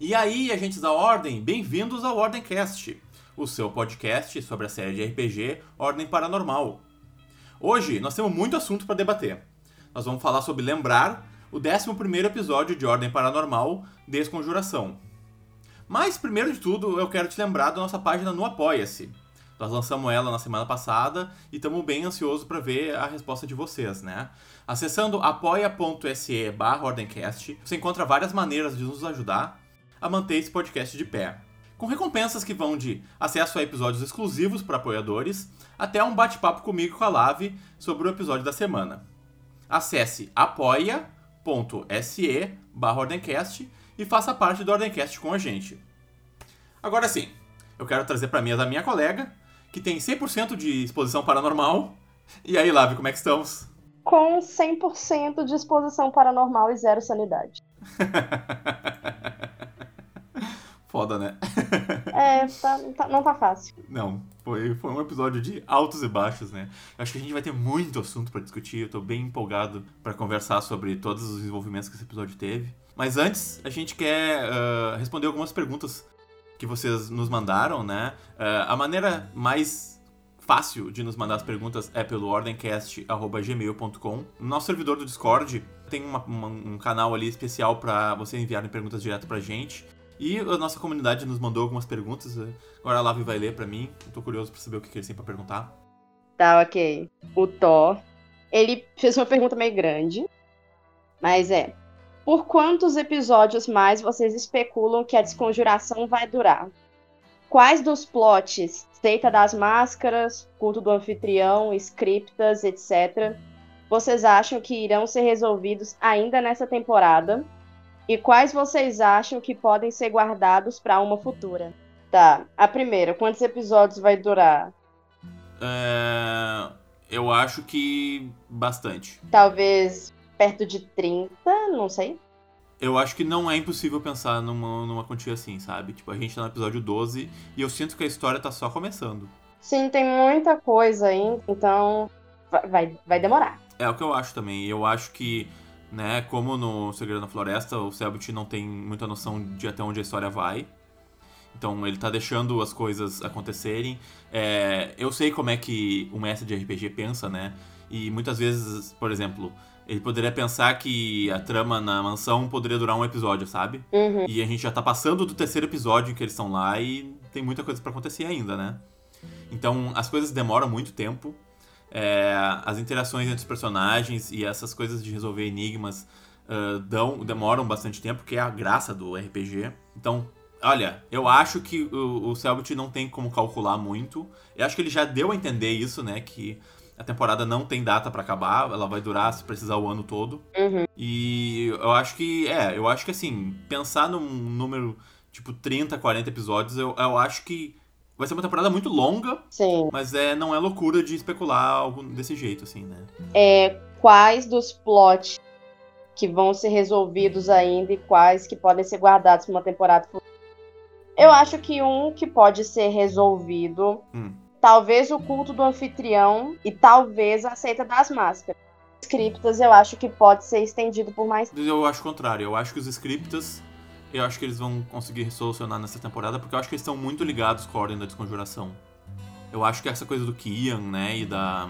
E aí, agentes da Ordem, bem-vindos ao Ordemcast, o seu podcast sobre a série de RPG Ordem Paranormal. Hoje nós temos muito assunto para debater. Nós vamos falar sobre lembrar o 11 episódio de Ordem Paranormal Desconjuração. Mas, primeiro de tudo, eu quero te lembrar da nossa página no Apoia-se. Nós lançamos ela na semana passada e estamos bem ansiosos para ver a resposta de vocês, né? Acessando apoia.se barra Ordencast, você encontra várias maneiras de nos ajudar a manter esse podcast de pé. Com recompensas que vão de acesso a episódios exclusivos para apoiadores até um bate-papo comigo com a Lave sobre o episódio da semana. Acesse apoia.se barra Ordencast e faça parte do Ordencast com a gente. Agora sim, eu quero trazer para mesa a minha colega, que tem 100% de exposição paranormal. E aí, Lave, como é que estamos? Com 100% de exposição paranormal e zero sanidade. Foda, né? é, tá, tá, não tá fácil. Não, foi, foi um episódio de altos e baixos, né? Acho que a gente vai ter muito assunto para discutir. Eu tô bem empolgado para conversar sobre todos os desenvolvimentos que esse episódio teve. Mas antes, a gente quer uh, responder algumas perguntas que vocês nos mandaram, né? Uh, a maneira mais fácil de nos mandar as perguntas é pelo ordencast.gmail.com. No nosso servidor do Discord tem uma, uma, um canal ali especial para vocês enviarem perguntas direto pra gente. E a nossa comunidade nos mandou algumas perguntas. Agora a Lavi vai ler para mim. Eu tô curioso pra saber o que, que eles têm pra perguntar. Tá, ok. O Thor, ele fez uma pergunta meio grande, mas é: por quantos episódios mais vocês especulam que a desconjuração vai durar? Quais dos plots, Seita das Máscaras, Culto do Anfitrião, Scriptas, etc., vocês acham que irão ser resolvidos ainda nessa temporada? E quais vocês acham que podem ser guardados para uma futura? Tá, a primeira, quantos episódios vai durar? É... Eu acho que bastante. Talvez perto de 30, não sei. Eu acho que não é impossível pensar numa, numa quantia assim, sabe? Tipo, a gente tá no episódio 12 e eu sinto que a história tá só começando. Sim, tem muita coisa aí, então vai, vai demorar. É o que eu acho também. Eu acho que, né, como no Segredo na Floresta, o Selbit não tem muita noção de até onde a história vai. Então ele tá deixando as coisas acontecerem. É, eu sei como é que o mestre de RPG pensa, né? E muitas vezes, por exemplo, ele poderia pensar que a trama na mansão poderia durar um episódio, sabe? Uhum. E a gente já tá passando do terceiro episódio em que eles estão lá e tem muita coisa para acontecer ainda, né? Então as coisas demoram muito tempo. É, as interações entre os personagens e essas coisas de resolver enigmas uh, dão, demoram bastante tempo, que é a graça do RPG. Então, olha, eu acho que o, o Selbit não tem como calcular muito. Eu acho que ele já deu a entender isso, né? Que a temporada não tem data para acabar, ela vai durar, se precisar, o ano todo. Uhum. E eu acho que, é, eu acho que assim, pensar num número tipo 30, 40 episódios, eu, eu acho que vai ser uma temporada muito longa. Sim. Mas é, não é loucura de especular algo desse jeito, assim, né? É, quais dos plots que vão ser resolvidos ainda e quais que podem ser guardados para uma temporada futura? Eu acho que um que pode ser resolvido. Hum talvez o culto do anfitrião e talvez a seita das máscaras. Scriptas eu acho que pode ser estendido por mais tempo. Eu acho o contrário. Eu acho que os scriptas, eu acho que eles vão conseguir solucionar nessa temporada, porque eu acho que eles estão muito ligados com a Ordem da Desconjuração. Eu acho que essa coisa do Kian, né, e da...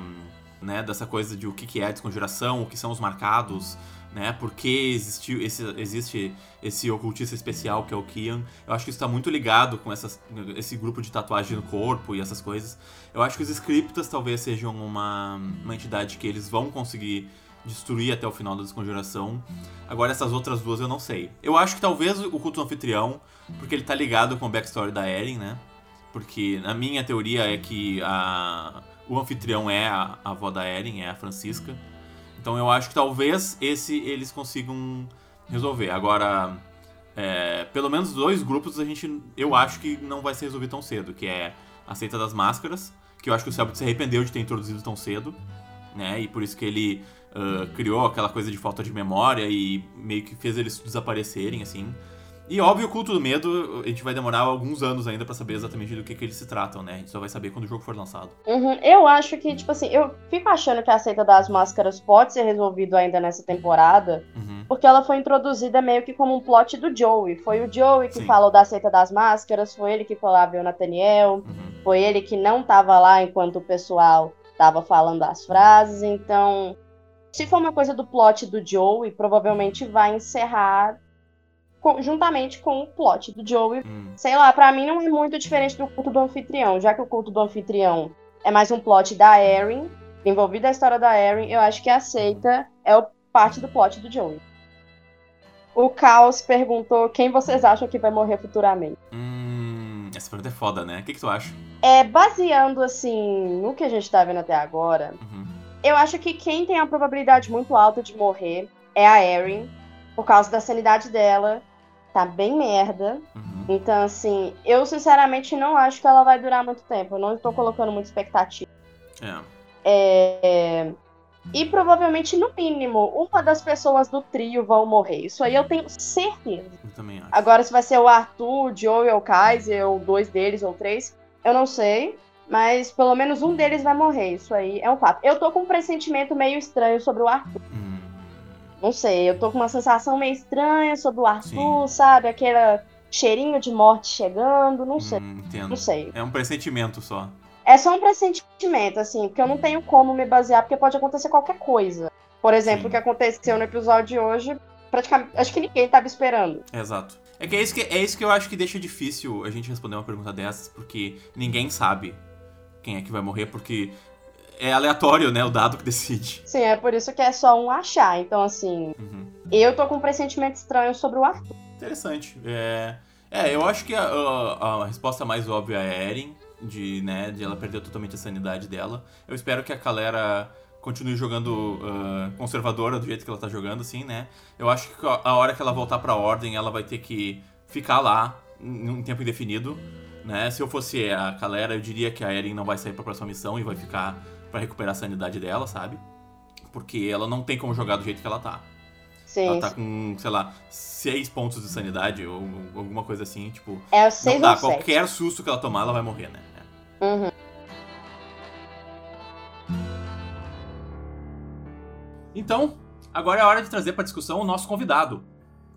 Né, dessa coisa de o que é a desconjuração, o que são os marcados, né? Por que esse, existe esse ocultista especial que é o Kian? Eu acho que isso está muito ligado com essas, esse grupo de tatuagem no corpo e essas coisas. Eu acho que os Scriptas talvez sejam uma, uma entidade que eles vão conseguir destruir até o final da desconjuração. Agora essas outras duas eu não sei. Eu acho que talvez o culto anfitrião, porque ele tá ligado com o backstory da Eren, né? Porque a minha teoria é que a, o anfitrião é a, a avó da Eren, é a Francisca. Então eu acho que talvez esse eles consigam resolver. Agora, é, pelo menos dois grupos a gente, eu acho que não vai ser resolvido tão cedo, que é a seita das máscaras, que eu acho que o Selbit se arrependeu de ter introduzido tão cedo, né? E por isso que ele uh, criou aquela coisa de falta de memória e meio que fez eles desaparecerem, assim. E óbvio, o culto do medo, a gente vai demorar alguns anos ainda para saber exatamente do que, que eles se tratam, né? A gente só vai saber quando o jogo for lançado. Uhum. Eu acho que, tipo assim, eu fico achando que a seita das máscaras pode ser resolvido ainda nessa temporada, uhum. porque ela foi introduzida meio que como um plot do Joey. Foi o Joey que Sim. falou da seita das máscaras, foi ele que foi lá ver o Nathaniel, uhum. foi ele que não tava lá enquanto o pessoal tava falando as frases, então. Se for uma coisa do plot do Joey, provavelmente vai encerrar juntamente com o plot do Joey. Hum. Sei lá, para mim não é muito diferente do culto do anfitrião, já que o culto do anfitrião é mais um plot da Erin, envolvido a história da Erin, eu acho que aceita é o parte do plot do Joey. O Caos perguntou quem vocês acham que vai morrer futuramente. Hum, essa pergunta é foda, né? O que, que tu acha? É, baseando assim no que a gente tá vendo até agora, uhum. Eu acho que quem tem a probabilidade muito alta de morrer é a Erin, por causa da sanidade dela tá bem merda. Uhum. Então, assim, eu sinceramente não acho que ela vai durar muito tempo. Eu não estou colocando muita expectativa. É. é. E provavelmente, no mínimo, uma das pessoas do trio vão morrer. Isso aí eu tenho certeza. Eu também acho. Agora, se vai ser o Arthur, o Joe ou o Kaiser, ou dois deles, ou três, eu não sei. Mas pelo menos um deles vai morrer. Isso aí é um fato. Eu tô com um pressentimento meio estranho sobre o Arthur. Hum. Não sei, eu tô com uma sensação meio estranha sobre o Arthur, Sim. sabe? Aquele cheirinho de morte chegando, não sei. Hum, entendo. Não sei. É um pressentimento só. É só um pressentimento, assim, porque eu não tenho como me basear, porque pode acontecer qualquer coisa. Por exemplo, Sim. o que aconteceu no episódio de hoje, praticamente, acho que ninguém tava esperando. Exato. É que é isso que, é isso que eu acho que deixa difícil a gente responder uma pergunta dessas, porque ninguém sabe quem é que vai morrer, porque é aleatório, né? O dado que decide. Sim, é por isso que é só um achar. Então, assim, uhum. eu tô com um pressentimento estranho sobre o Arthur. Interessante. É, é eu acho que a, a, a, resposta mais óbvia é Eren, de, né, de ela perder totalmente a sanidade dela. Eu espero que a galera continue jogando uh, conservadora do jeito que ela tá jogando, assim, né? Eu acho que a hora que ela voltar pra ordem, ela vai ter que ficar lá em um tempo indefinido, né? Se eu fosse a galera, eu diria que a Eren não vai sair pra próxima missão e vai ficar para recuperar a sanidade dela, sabe? Porque ela não tem como jogar do jeito que ela tá. Sim. Ela tá com, sei lá, seis pontos de sanidade ou alguma coisa assim, tipo. É seis não dá. Qualquer susto que ela tomar, ela vai morrer, né? É. Uhum. Então, agora é hora de trazer para discussão o nosso convidado.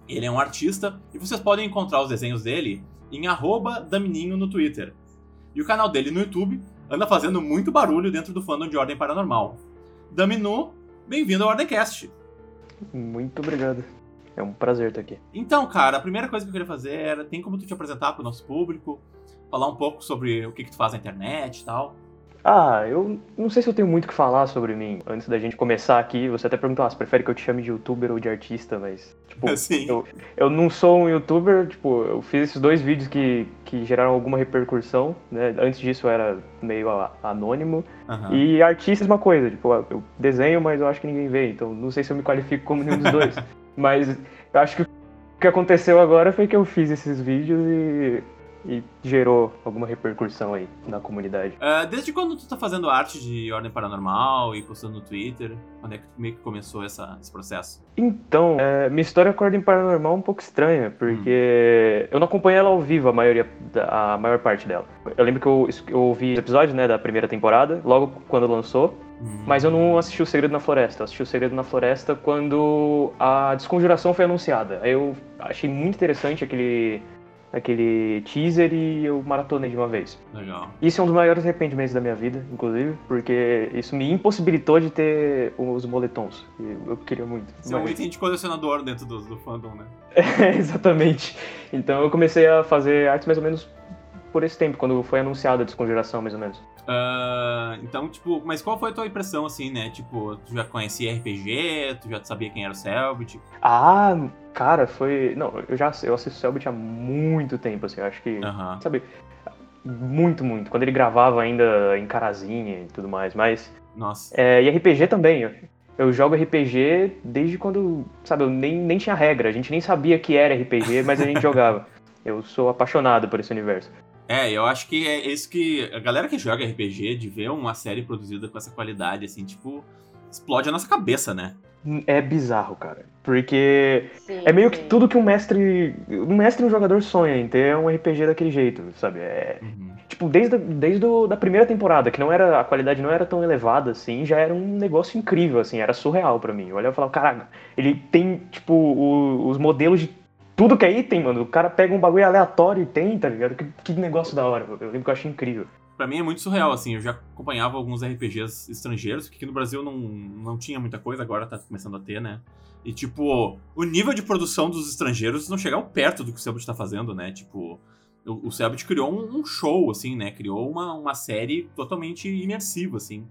Ele é um artista e vocês podem encontrar os desenhos dele em Damininho no Twitter. E o canal dele no YouTube anda fazendo muito barulho dentro do fandom de Ordem Paranormal. Daminu, bem-vindo ao Ordemcast. Muito obrigado. É um prazer estar aqui. Então, cara, a primeira coisa que eu queria fazer era, tem como tu te apresentar para o nosso público, falar um pouco sobre o que, que tu faz na internet e tal? Ah, eu não sei se eu tenho muito o que falar sobre mim. Antes da gente começar aqui, você até perguntou, ah, você prefere que eu te chame de youtuber ou de artista, mas, tipo, eu, eu não sou um youtuber, tipo, eu fiz esses dois vídeos que, que geraram alguma repercussão, né? Antes disso eu era meio anônimo. Uhum. E artista é uma coisa, tipo, eu desenho, mas eu acho que ninguém vê, então não sei se eu me qualifico como nenhum dos dois. mas eu acho que o que aconteceu agora foi que eu fiz esses vídeos e e gerou alguma repercussão aí na comunidade. Uh, desde quando tu tá fazendo arte de ordem paranormal e postando no Twitter? Quando é que meio que começou essa, esse processo? Então, é, minha história com a ordem paranormal é um pouco estranha, porque hum. eu não acompanhei ela ao vivo a maioria, a maior parte dela. Eu lembro que eu, eu ouvi os episódios né, da primeira temporada, logo quando lançou, hum. mas eu não assisti o Segredo na Floresta. Eu assisti o Segredo na Floresta quando a Desconjuração foi anunciada. Aí eu achei muito interessante aquele aquele teaser e eu maratonei de uma vez. Legal. Isso é um dos maiores arrependimentos da minha vida, inclusive, porque isso me impossibilitou de ter os moletons. Eu queria muito. Você mas... é um item de colecionador dentro do, do fandom, né? É, exatamente. Então eu comecei a fazer artes mais ou menos por esse tempo, quando foi anunciada a descongelação, mais ou menos. Uh, então, tipo, mas qual foi a tua impressão, assim, né? Tipo, tu já conhecia RPG, tu já sabia quem era o Selbit? Ah, cara, foi... Não, eu já eu assisto o Selbit há muito tempo, assim, eu acho que... Uhum. Sabe, muito, muito. Quando ele gravava ainda em Carazinha e tudo mais, mas... Nossa. É, e RPG também, eu, eu jogo RPG desde quando, sabe, eu nem, nem tinha regra, a gente nem sabia que era RPG, mas a gente jogava. Eu sou apaixonado por esse universo. É, eu acho que é isso que. A galera que joga RPG, de ver uma série produzida com essa qualidade, assim, tipo, explode a nossa cabeça, né? é bizarro, cara. Porque sim, é meio sim. que tudo que um mestre. Um mestre e um jogador sonha em ter um RPG daquele jeito, sabe? É, uhum. Tipo, desde, desde a da primeira temporada, que não era. A qualidade não era tão elevada, assim, já era um negócio incrível, assim, era surreal para mim. Eu olhava e falava, caraca, ele tem, tipo, o, os modelos de tudo que é item, mano. O cara pega um bagulho aleatório e tem, tá ligado? Que, que negócio da hora. Eu lembro que eu achei incrível para mim é muito surreal, assim. Eu já acompanhava alguns RPGs estrangeiros, que aqui no Brasil não, não tinha muita coisa, agora tá começando a ter, né? E, tipo, o nível de produção dos estrangeiros não chegava perto do que o Selbit tá fazendo, né? Tipo, o, o Selbit criou um, um, show, assim, né? Criou uma, uma série totalmente imersiva, assim.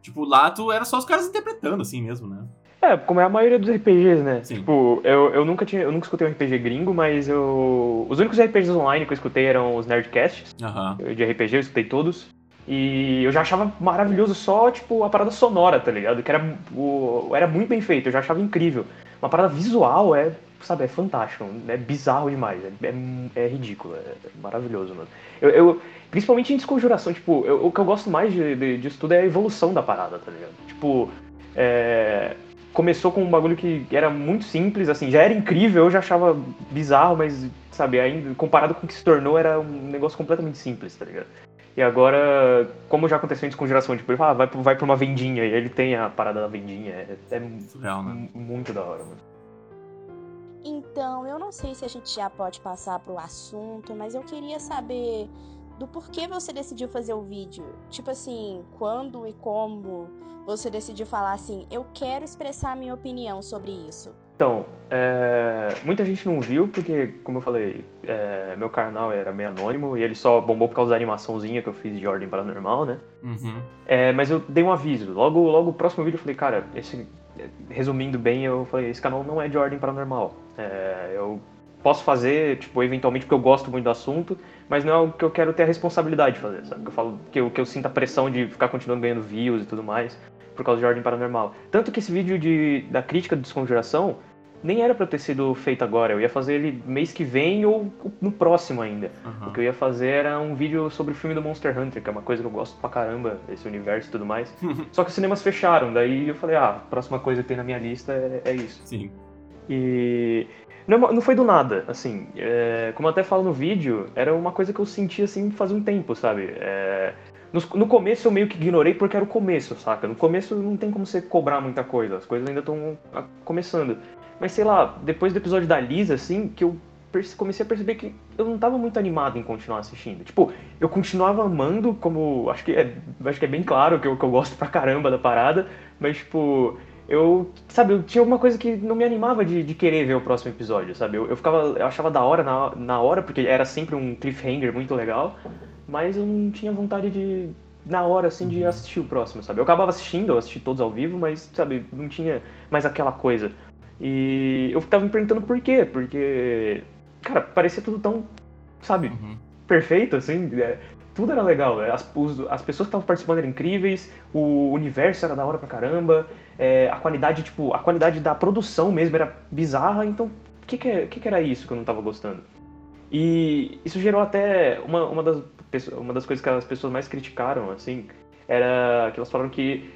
Tipo, lá tu era só os caras interpretando, assim mesmo, né? É, como é a maioria dos RPGs, né? Sim. Tipo, eu, eu nunca tinha. Eu nunca escutei um RPG gringo, mas eu. Os únicos RPGs online que eu escutei eram os Nerdcasts. Uhum. De RPG, eu escutei todos. E eu já achava maravilhoso só, tipo, a parada sonora, tá ligado? Que era, o, era muito bem feito, eu já achava incrível. Uma parada visual é, sabe, é fantástico, é bizarro demais, é, é, é ridículo, é maravilhoso, mano. Eu, eu, principalmente em desconjuração, tipo, eu, o que eu gosto mais de, de, disso tudo é a evolução da parada, tá ligado? Tipo, é, começou com um bagulho que era muito simples, assim, já era incrível, eu já achava bizarro, mas, sabe, ainda comparado com o que se tornou, era um negócio completamente simples, tá ligado? E agora, como já aconteceu antes com geração, tipo, ele fala, ah, vai, vai pra uma vendinha, e ele tem a parada da vendinha, é, é Surreal, né? muito da hora, mano. Então, eu não sei se a gente já pode passar pro assunto, mas eu queria saber do porquê você decidiu fazer o vídeo. Tipo assim, quando e como você decidiu falar assim, eu quero expressar a minha opinião sobre isso. Então, é, muita gente não viu, porque, como eu falei, é, meu canal era meio anônimo e ele só bombou por causa da animaçãozinha que eu fiz de ordem paranormal, né? Uhum. É, mas eu dei um aviso. Logo, logo o próximo vídeo eu falei, cara, esse, resumindo bem, eu falei, esse canal não é de ordem paranormal. É, eu posso fazer, tipo, eventualmente porque eu gosto muito do assunto, mas não é o que eu quero ter a responsabilidade de fazer, sabe? Que eu falo que eu, que eu sinto a pressão de ficar continuando ganhando views e tudo mais por causa de ordem paranormal. Tanto que esse vídeo de, da crítica de desconjuração nem era para ter sido feito agora. Eu ia fazer ele mês que vem ou no próximo ainda. Uhum. O que eu ia fazer era um vídeo sobre o filme do Monster Hunter, que é uma coisa que eu gosto pra caramba, esse universo e tudo mais. Só que os cinemas fecharam, daí eu falei, ah, a próxima coisa que tem na minha lista é, é isso. Sim. E não, não foi do nada, assim. É, como eu até falo no vídeo, era uma coisa que eu sentia assim faz um tempo, sabe? É, no, no, começo eu meio que ignorei porque era o começo, saca? No começo não tem como você cobrar muita coisa, as coisas ainda estão começando. Mas sei lá, depois do episódio da Lisa, assim, que eu comecei a perceber que eu não tava muito animado em continuar assistindo. Tipo, eu continuava amando, como. Acho que é, acho que é bem claro que eu, que eu gosto pra caramba da parada, mas, tipo, eu, sabe, eu tinha alguma coisa que não me animava de, de querer ver o próximo episódio, sabe? Eu, eu ficava, eu achava da hora na, na hora, porque era sempre um cliffhanger muito legal, mas eu não tinha vontade de, na hora, assim, de assistir o próximo, sabe? Eu acabava assistindo, eu assisti todos ao vivo, mas, sabe, não tinha mais aquela coisa. E eu tava me perguntando por quê, porque, cara, parecia tudo tão, sabe, uhum. perfeito, assim, é, tudo era legal. É, as, os, as pessoas que estavam participando eram incríveis, o universo era da hora pra caramba, é, a qualidade, tipo, a qualidade da produção mesmo era bizarra, então o que, que, é, que, que, era isso que eu não tava gostando? E isso gerou até uma, uma, das, uma das coisas que as pessoas mais criticaram, assim, era que elas falaram que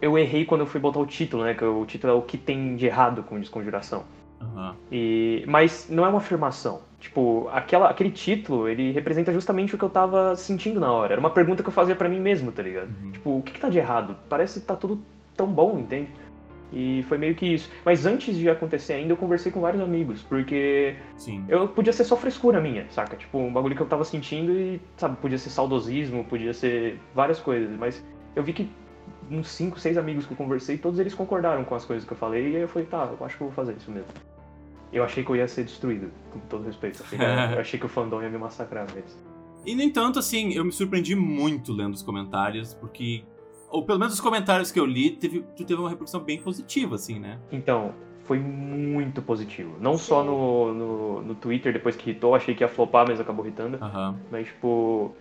eu errei quando eu fui botar o título, né? Que o título é o que tem de errado com desconjuração. Uhum. E, mas não é uma afirmação. Tipo, aquela, aquele título, ele representa justamente o que eu tava sentindo na hora. Era uma pergunta que eu fazia para mim mesmo, tá ligado? Uhum. Tipo, o que, que tá de errado? Parece que tá tudo tão bom, entende? E foi meio que isso. Mas antes de acontecer ainda, eu conversei com vários amigos, porque Sim. eu podia ser só frescura minha, saca? Tipo, um bagulho que eu tava sentindo e, sabe, podia ser saudosismo, podia ser várias coisas, mas eu vi que uns 5, 6 amigos que eu conversei, todos eles concordaram com as coisas que eu falei, e aí eu falei, tá, eu acho que eu vou fazer isso mesmo. Eu achei que eu ia ser destruído, com todo respeito. Eu achei que, eu achei que o fandom ia me massacrar mesmo. E, no entanto, assim, eu me surpreendi muito lendo os comentários, porque ou pelo menos os comentários que eu li, teve, teve uma repercussão bem positiva, assim, né? Então, foi muito positivo. Não Sim. só no, no, no, Twitter, depois que hitou, achei que ia flopar, mas acabou hitando. Uhum. Mas, tipo.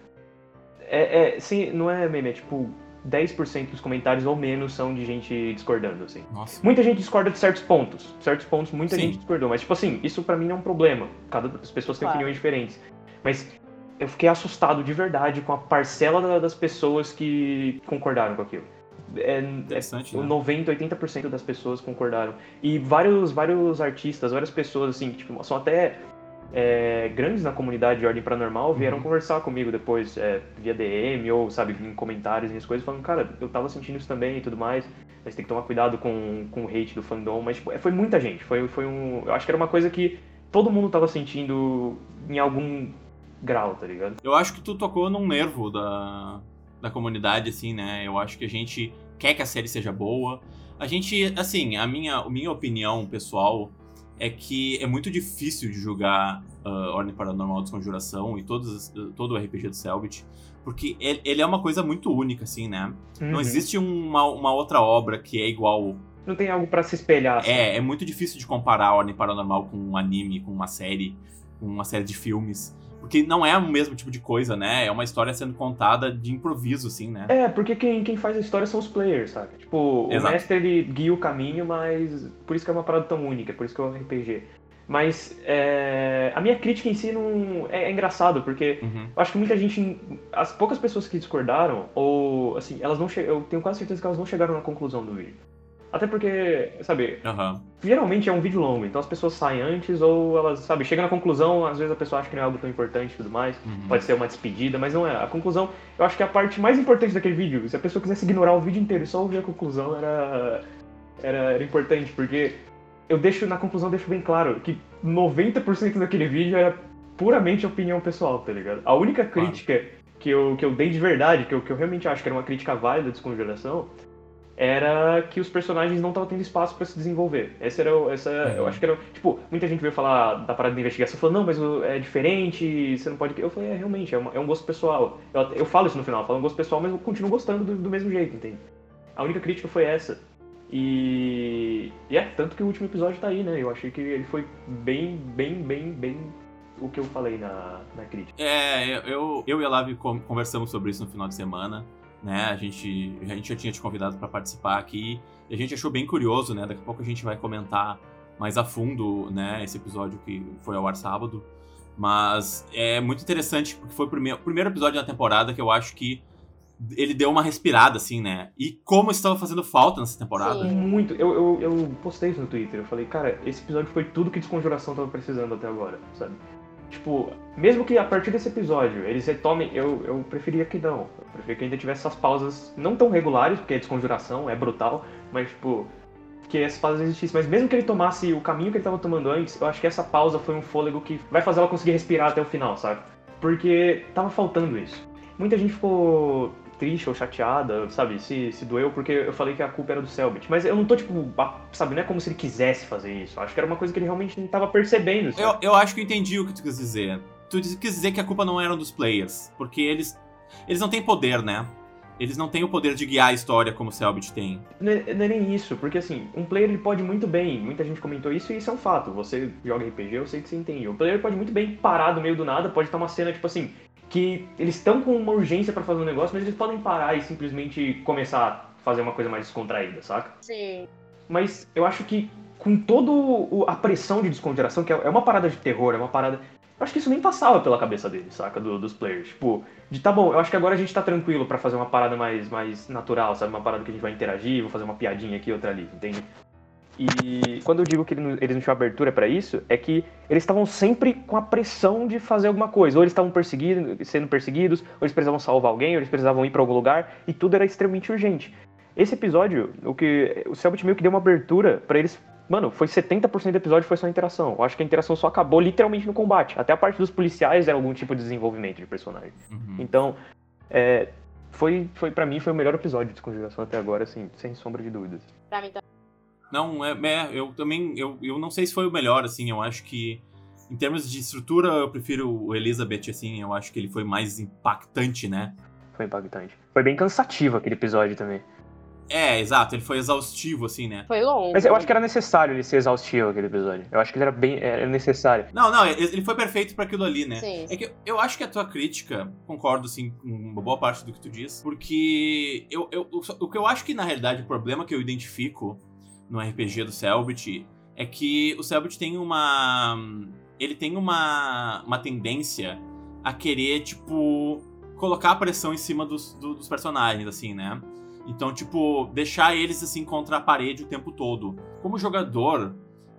É, é, sim, não é meme, é tipo. 10% dos comentários ou menos são de gente discordando, assim. Nossa. Muita gente discorda de certos pontos. Certos pontos, muita Sim. gente discordou. Mas, tipo assim, isso para mim não é um problema. Cada as pessoas têm claro. opiniões diferentes. Mas eu fiquei assustado de verdade com a parcela das pessoas que concordaram com aquilo. é, Interessante, é, né? 90, 80% das pessoas concordaram. E vários, vários artistas, várias pessoas, assim, tipo, são até é, grandes na comunidade de Ordem Paranormal vieram uhum. conversar comigo depois, é, via DM ou, sabe, em comentários e as coisas, falando, cara, eu tava sentindo isso também e tudo mais, mas tem que tomar cuidado com, com o hate do fandom. Mas tipo, foi muita gente, foi, foi um. Eu acho que era uma coisa que todo mundo tava sentindo em algum grau, tá ligado? Eu acho que tu tocou num nervo da, da comunidade, assim, né? Eu acho que a gente quer que a série seja boa. A gente, assim, a minha, a minha opinião pessoal é que é muito difícil de julgar uh, Ordem Paranormal Desconjuração e todos, todo o RPG do Selbit, porque ele, ele, é uma coisa muito única, assim, né? Uhum. Não existe uma, uma outra obra que é igual. Não tem algo para se espelhar. Assim. É, é muito difícil de comparar Ordem Paranormal com um anime, com uma série, com uma série de filmes. Porque não é o mesmo tipo de coisa, né? É uma história sendo contada de improviso, assim, né? É, porque quem, quem faz a história são os players, sabe? Tipo, Exato. o mestre ele guia o caminho, mas por isso que é uma parada tão única, por isso que é um RPG. Mas é, a minha crítica em si não é, é engraçado, porque uhum. eu acho que muita gente. As poucas pessoas que discordaram, ou assim, elas não Eu tenho quase certeza que elas não chegaram na conclusão do vídeo. Até porque, sabe, uhum. geralmente é um vídeo longo, então as pessoas saem antes ou elas, sabe, chegam na conclusão, às vezes a pessoa acha que não é algo tão importante e tudo mais, uhum. pode ser uma despedida, mas não é. A conclusão, eu acho que é a parte mais importante daquele vídeo. Se a pessoa quisesse ignorar o vídeo inteiro e só ouvir a conclusão, era, era, era importante, porque eu deixo, na conclusão, deixo bem claro que 90% daquele vídeo era puramente opinião pessoal, tá ligado? A única crítica claro. que, eu, que eu dei de verdade, que eu, que eu realmente acho que era uma crítica válida de descongelação, era que os personagens não estavam tendo espaço para se desenvolver. Essa era, essa, é. eu acho que era, tipo, muita gente veio falar da parada de investigação, falou, não, mas é diferente, você não pode... Eu falei, é, realmente, é, uma, é um gosto pessoal. Eu, eu falo isso no final, eu falo um gosto pessoal, mas eu continuo gostando do, do mesmo jeito, entende? A única crítica foi essa. E, e é, tanto que o último episódio tá aí, né? Eu achei que ele foi bem, bem, bem, bem o que eu falei na, na crítica. É, eu, eu e a Lavi conversamos sobre isso no final de semana né? A gente, a gente já tinha te convidado para participar aqui e a gente achou bem curioso, né? Daqui a pouco a gente vai comentar mais a fundo, né? Esse episódio que foi ao ar sábado. Mas é muito interessante porque foi o primeiro, o primeiro episódio da temporada que eu acho que ele deu uma respirada, assim, né? E como estava fazendo falta nessa temporada. Sim. Muito. Eu, eu, eu postei isso no Twitter. Eu falei, cara, esse episódio foi tudo que Desconjuração tava precisando até agora, sabe? Tipo, mesmo que a partir desse episódio eles retomem, eu, eu preferia que não. Eu preferia que ainda tivesse essas pausas não tão regulares, porque é desconjuração, é brutal, mas tipo, que essas pausas existissem. Mas mesmo que ele tomasse o caminho que ele estava tomando antes, eu acho que essa pausa foi um fôlego que vai fazer ela conseguir respirar até o final, sabe? Porque tava faltando isso. Muita gente ficou triste ou chateada, sabe? Se, se doeu porque eu falei que a culpa era do Selbit. Mas eu não tô, tipo, sabe? Não é como se ele quisesse fazer isso. Acho que era uma coisa que ele realmente não tava percebendo. Eu, eu acho que eu entendi o que tu quis dizer. Tu quis dizer que a culpa não era dos players. Porque eles. Eles não têm poder, né? Eles não têm o poder de guiar a história como o Selbit tem. Não é, não é, nem isso, porque assim, um player ele pode muito bem, muita gente comentou isso e isso é um fato. Você joga RPG, eu sei que você entende. O player pode muito bem parar no meio do nada, pode estar uma cena tipo assim, que eles estão com uma urgência para fazer um negócio, mas eles podem parar e simplesmente começar a fazer uma coisa mais descontraída, saca? Sim. Mas eu acho que com toda a pressão de descontração, que é, é uma parada de terror, é uma parada. Eu acho que isso nem passava pela cabeça deles, saca? Do, dos players. Tipo, de tá bom, eu acho que agora a gente tá tranquilo para fazer uma parada mais, mais natural, sabe? Uma parada que a gente vai interagir, vou fazer uma piadinha aqui, outra ali, entende? E quando eu digo que eles não tinham abertura para isso, é que eles estavam sempre com a pressão de fazer alguma coisa. Ou eles estavam perseguidos, sendo perseguidos, ou eles precisavam salvar alguém, ou eles precisavam ir para algum lugar, e tudo era extremamente urgente. Esse episódio, o que o Selbit meio que deu uma abertura para eles. Mano, foi 70% do episódio foi só interação. Eu acho que a interação só acabou literalmente no combate. Até a parte dos policiais era algum tipo de desenvolvimento de personagem. Uhum. Então, é, foi, foi para mim foi o melhor episódio de Desconjuração até agora, assim, sem sombra de dúvidas. Pra mim também. Não, é, é, eu também, eu, eu não sei se foi o melhor, assim, eu acho que em termos de estrutura, eu prefiro o Elizabeth, assim, eu acho que ele foi mais impactante, né? Foi impactante. Foi bem cansativo aquele episódio também. É, exato, ele foi exaustivo, assim, né? Foi longo. Mas eu acho que era necessário ele ser exaustivo, aquele episódio. Eu acho que ele era bem era necessário. Não, não, ele foi perfeito para aquilo ali, né? Sim. É que eu acho que a tua crítica, concordo, assim, com uma boa parte do que tu diz, porque eu, eu, o que eu acho que, na realidade, o problema que eu identifico no RPG do Selbit é que o Selbit tem uma. Ele tem uma, uma tendência a querer, tipo, colocar a pressão em cima dos, do, dos personagens, assim, né? Então, tipo, deixar eles assim contra a parede o tempo todo. Como jogador,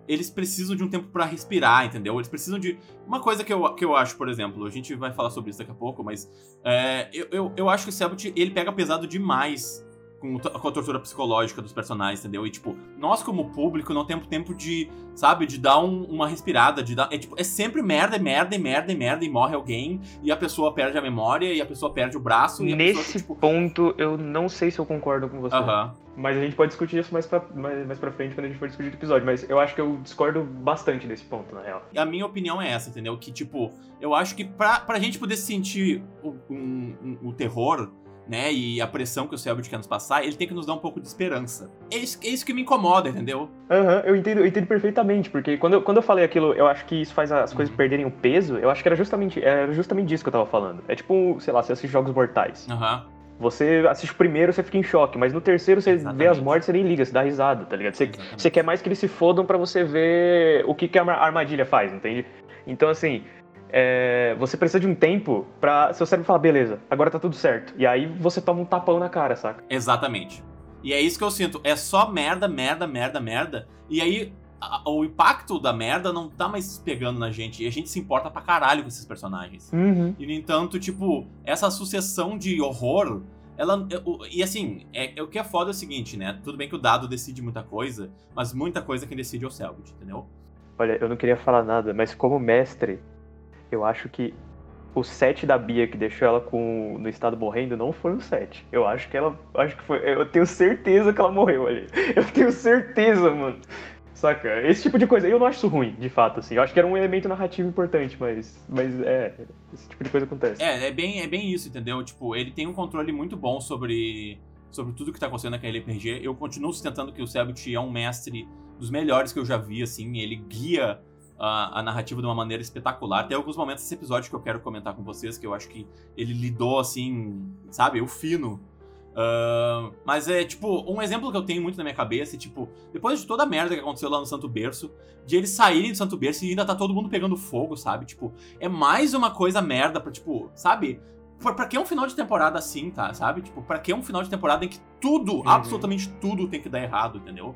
eles precisam de um tempo para respirar, entendeu? Eles precisam de. Uma coisa que eu, que eu acho, por exemplo, a gente vai falar sobre isso daqui a pouco, mas é, eu, eu, eu acho que o Selbit, ele pega pesado demais com, com a tortura psicológica dos personagens, entendeu? E, tipo, nós como público não temos tempo de, sabe, de dar um, uma respirada, de dar... É, tipo, é sempre merda, merda, merda, merda, e morre alguém, e a pessoa perde a memória, e a pessoa perde o braço, Nesse pessoa, tipo... ponto, eu não sei se eu concordo com você. Uh -huh. Mas a gente pode discutir isso mais pra, mais, mais pra frente, quando a gente for discutir o episódio. Mas eu acho que eu discordo bastante desse ponto, na real. A minha opinião é essa, entendeu? Que, tipo, eu acho que pra, pra gente poder sentir o, um, um, o terror né, e a pressão que o Selbit quer nos passar, ele tem que nos dar um pouco de esperança. É isso, é isso que me incomoda, entendeu? Aham, uhum, eu, entendo, eu entendo perfeitamente, porque quando eu, quando eu falei aquilo, eu acho que isso faz as coisas uhum. perderem o peso, eu acho que era justamente, era justamente disso que eu tava falando. É tipo, sei lá, você assiste Jogos Mortais. Aham. Uhum. Você assiste o primeiro, você fica em choque, mas no terceiro você Exatamente. vê as mortes, você nem liga, você dá risada, tá ligado? Você, você quer mais que eles se fodam para você ver o que, que a armadilha faz, entende? Então, assim, é, você precisa de um tempo pra seu cérebro falar, beleza, agora tá tudo certo. E aí você toma um tapão na cara, saca? Exatamente. E é isso que eu sinto. É só merda, merda, merda, merda. E aí a, o impacto da merda não tá mais pegando na gente. E a gente se importa pra caralho com esses personagens. Uhum. E no entanto, tipo, essa sucessão de horror. Ela, e assim, é, é, o que é foda é o seguinte, né? Tudo bem que o dado decide muita coisa, mas muita coisa quem decide é o Selbit, entendeu? Olha, eu não queria falar nada, mas como mestre, eu acho que o set da Bia que deixou ela com no estado morrendo não foi o set. Eu acho que ela. Acho que foi. Eu tenho certeza que ela morreu ali. Eu tenho certeza, mano. Saca? Esse tipo de coisa. Eu não acho isso ruim, de fato, assim. Eu acho que era um elemento narrativo importante, mas. Mas é. Esse tipo de coisa acontece. É, é bem, é bem isso, entendeu? Tipo, ele tem um controle muito bom sobre. Sobre tudo que tá acontecendo naquele RPG. Eu continuo sustentando que o Selbit é um mestre dos melhores que eu já vi, assim. Ele guia a, a, narrativa de uma maneira espetacular. Tem alguns momentos desse episódio que eu quero comentar com vocês, que eu acho que ele lidou assim, sabe, o fino. Uh, mas é, tipo, um exemplo que eu tenho muito na minha cabeça é, tipo, depois de toda a merda que aconteceu lá no Santo Berço, de eles saírem do Santo Berço e ainda tá todo mundo pegando fogo, sabe? Tipo, é mais uma coisa merda pra, tipo, sabe? Pra, pra que um final de temporada assim, tá? Sabe? Tipo, pra que um final de temporada em que tudo, uhum. absolutamente tudo tem que dar errado, entendeu?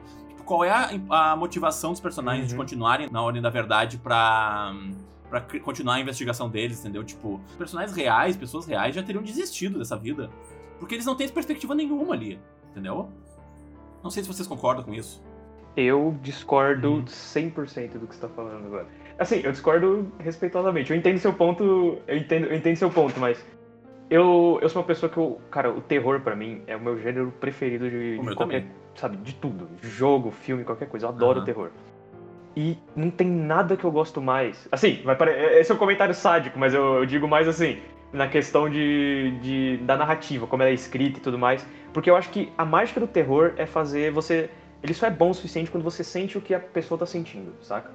Qual é a, a motivação dos personagens uhum. de continuarem na Ordem da Verdade pra, pra continuar a investigação deles, entendeu? Tipo, personagens reais, pessoas reais já teriam desistido dessa vida. Porque eles não têm perspectiva nenhuma ali, entendeu? Não sei se vocês concordam com isso. Eu discordo uhum. 100% do que você tá falando agora. Assim, eu discordo respeitosamente. Eu entendo seu ponto, eu entendo, eu entendo seu ponto, mas eu, eu sou uma pessoa que eu, cara, o terror para mim é o meu gênero preferido de, de qualquer, também. sabe, de tudo, jogo, filme, qualquer coisa. Eu adoro uhum. terror. E não tem nada que eu gosto mais. Assim, vai pare... esse é um comentário sádico, mas eu, eu digo mais assim, na questão de, de, da narrativa, como ela é escrita e tudo mais. Porque eu acho que a mágica do terror é fazer você. Ele só é bom o suficiente quando você sente o que a pessoa tá sentindo, saca?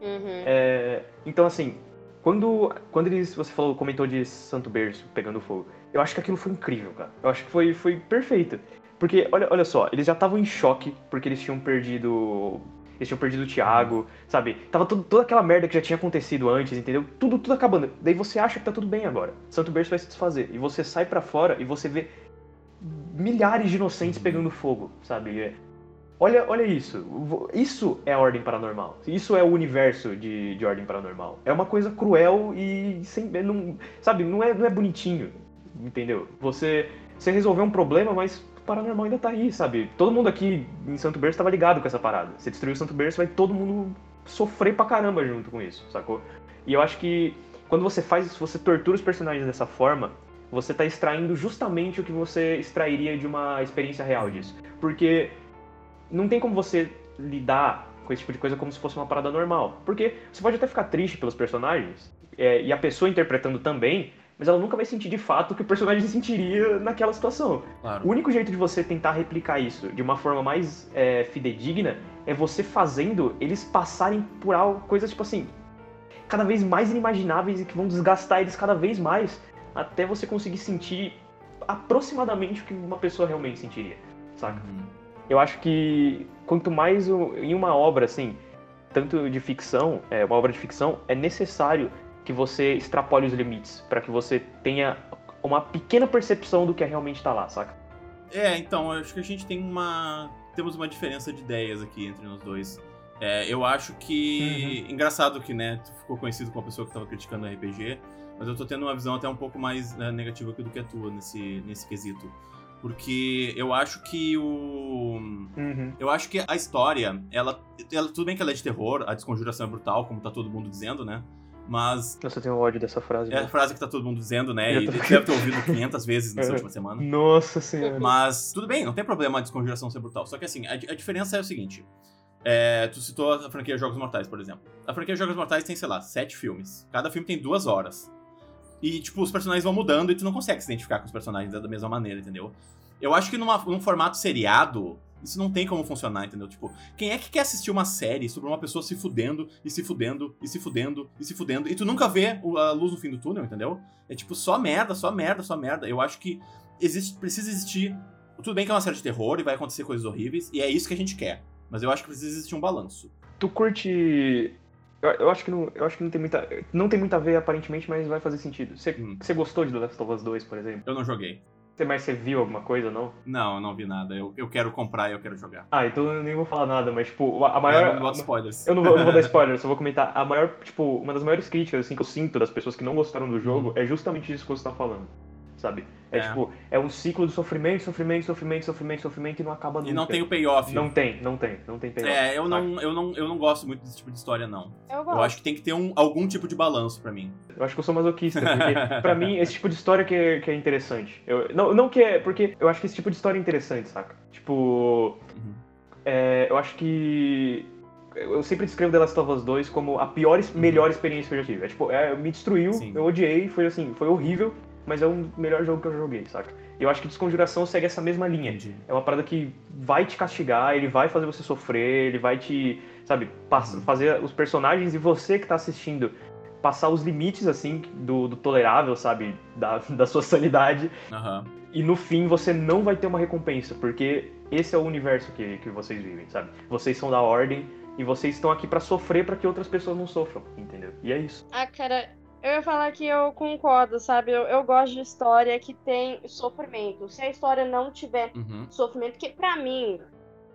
Uhum. É, então, assim, quando, quando eles, você falou, comentou de Santo Berço pegando fogo, eu acho que aquilo foi incrível, cara. Eu acho que foi, foi perfeito. Porque, olha, olha só, eles já estavam em choque porque eles tinham perdido. Eles tinham perdido o Thiago, sabe? Tava toda aquela merda que já tinha acontecido antes, entendeu? Tudo, tudo acabando. Daí você acha que tá tudo bem agora. Santo Berço vai se desfazer. E você sai para fora e você vê milhares de inocentes pegando fogo, sabe? É, Olha, olha isso. Isso é a ordem paranormal. Isso é o universo de, de ordem paranormal. É uma coisa cruel e sem, não, sabe, não é, não é bonitinho. Entendeu? Você, você resolveu um problema, mas o paranormal ainda tá aí, sabe? Todo mundo aqui em Santo Berço estava ligado com essa parada. Você destruiu Santo Berço, vai todo mundo sofrer pra caramba junto com isso, sacou? E eu acho que quando você faz isso, você tortura os personagens dessa forma, você tá extraindo justamente o que você extrairia de uma experiência real disso. Porque não tem como você lidar com esse tipo de coisa como se fosse uma parada normal. Porque você pode até ficar triste pelos personagens, é, e a pessoa interpretando também, mas ela nunca vai sentir de fato o que o personagem sentiria naquela situação. Claro. O único jeito de você tentar replicar isso de uma forma mais é, fidedigna é você fazendo eles passarem por algo, coisas tipo assim, cada vez mais inimagináveis e que vão desgastar eles cada vez mais, até você conseguir sentir aproximadamente o que uma pessoa realmente sentiria, saca? Uhum eu acho que quanto mais em uma obra, assim, tanto de ficção, é, uma obra de ficção, é necessário que você extrapole os limites, para que você tenha uma pequena percepção do que realmente está lá, saca? É, então, acho que a gente tem uma. Temos uma diferença de ideias aqui entre nós dois. É, eu acho que. Uhum. Engraçado que, né, tu ficou conhecido como uma pessoa que tava criticando o RPG, mas eu tô tendo uma visão até um pouco mais né, negativa do que a tua nesse, nesse quesito. Porque eu acho que o. Uhum. Eu acho que a história, ela, ela. Tudo bem que ela é de terror, a desconjuração é brutal, como tá todo mundo dizendo, né? Mas. Nossa, eu tenho ódio dessa frase. É a frase que tá todo mundo dizendo, né? E tô... deve ter ouvido 500 vezes nessa última semana. Nossa senhora. Mas, tudo bem, não tem problema a desconjuração ser brutal. Só que assim, a, a diferença é o seguinte. É, tu citou a franquia Jogos Mortais, por exemplo. A franquia Jogos Mortais tem, sei lá, sete filmes. Cada filme tem duas horas. E, tipo, os personagens vão mudando e tu não consegue se identificar com os personagens da mesma maneira, entendeu? Eu acho que numa, num formato seriado, isso não tem como funcionar, entendeu? Tipo, quem é que quer assistir uma série sobre uma pessoa se fudendo, e se fudendo, e se fudendo, e se fudendo, e tu nunca vê a luz no fim do túnel, entendeu? É tipo, só merda, só merda, só merda. Eu acho que existe, precisa existir. Tudo bem que é uma série de terror e vai acontecer coisas horríveis, e é isso que a gente quer. Mas eu acho que precisa existir um balanço. Tu curte. Eu, eu acho que não, eu acho que não tem muita. Não tem muito a ver aparentemente, mas vai fazer sentido. Você, hum. você gostou de The Last of Us 2, por exemplo? Eu não joguei. Mas você viu alguma coisa, não? Não, eu não vi nada. Eu, eu quero comprar e eu quero jogar. Ah, então eu nem vou falar nada, mas, tipo, a maior. Eu não vou dar spoilers. Eu não vou, eu não vou dar spoilers, só vou comentar. A maior, tipo, uma das maiores críticas, assim, que eu sinto das pessoas que não gostaram do jogo uhum. é justamente isso que você tá falando sabe? É, é, tipo, é um ciclo de sofrimento, sofrimento, sofrimento, sofrimento, sofrimento e não acaba nunca. E não tem o payoff. Não tem, não tem, não tem payoff. É, eu não, eu não, eu não gosto muito desse tipo de história, não. Eu, gosto. eu acho que tem que ter um, algum tipo de balanço para mim. Eu acho que eu sou masoquista, porque pra mim esse tipo de história que é, que é interessante. Eu, não, não que é, porque eu acho que esse tipo de história é interessante, saca? Tipo, uhum. é, eu acho que eu sempre descrevo The Last of Us 2 como a pior, uhum. melhor experiência que eu já tive. É, tipo, é, me destruiu, Sim. eu odiei, foi assim, foi horrível mas é o melhor jogo que eu joguei, saca? E eu acho que Desconjuração segue essa mesma linha. Entendi. É uma parada que vai te castigar, ele vai fazer você sofrer, ele vai te, sabe, uhum. fazer os personagens e você que tá assistindo passar os limites, assim, do, do tolerável, sabe? Da, da sua sanidade. Uhum. E no fim você não vai ter uma recompensa, porque esse é o universo que, que vocês vivem, sabe? Vocês são da ordem e vocês estão aqui para sofrer para que outras pessoas não sofram, entendeu? E é isso. Ah, cara, eu ia falar que eu concordo, sabe? Eu, eu gosto de história que tem sofrimento. Se a história não tiver uhum. sofrimento, que para mim,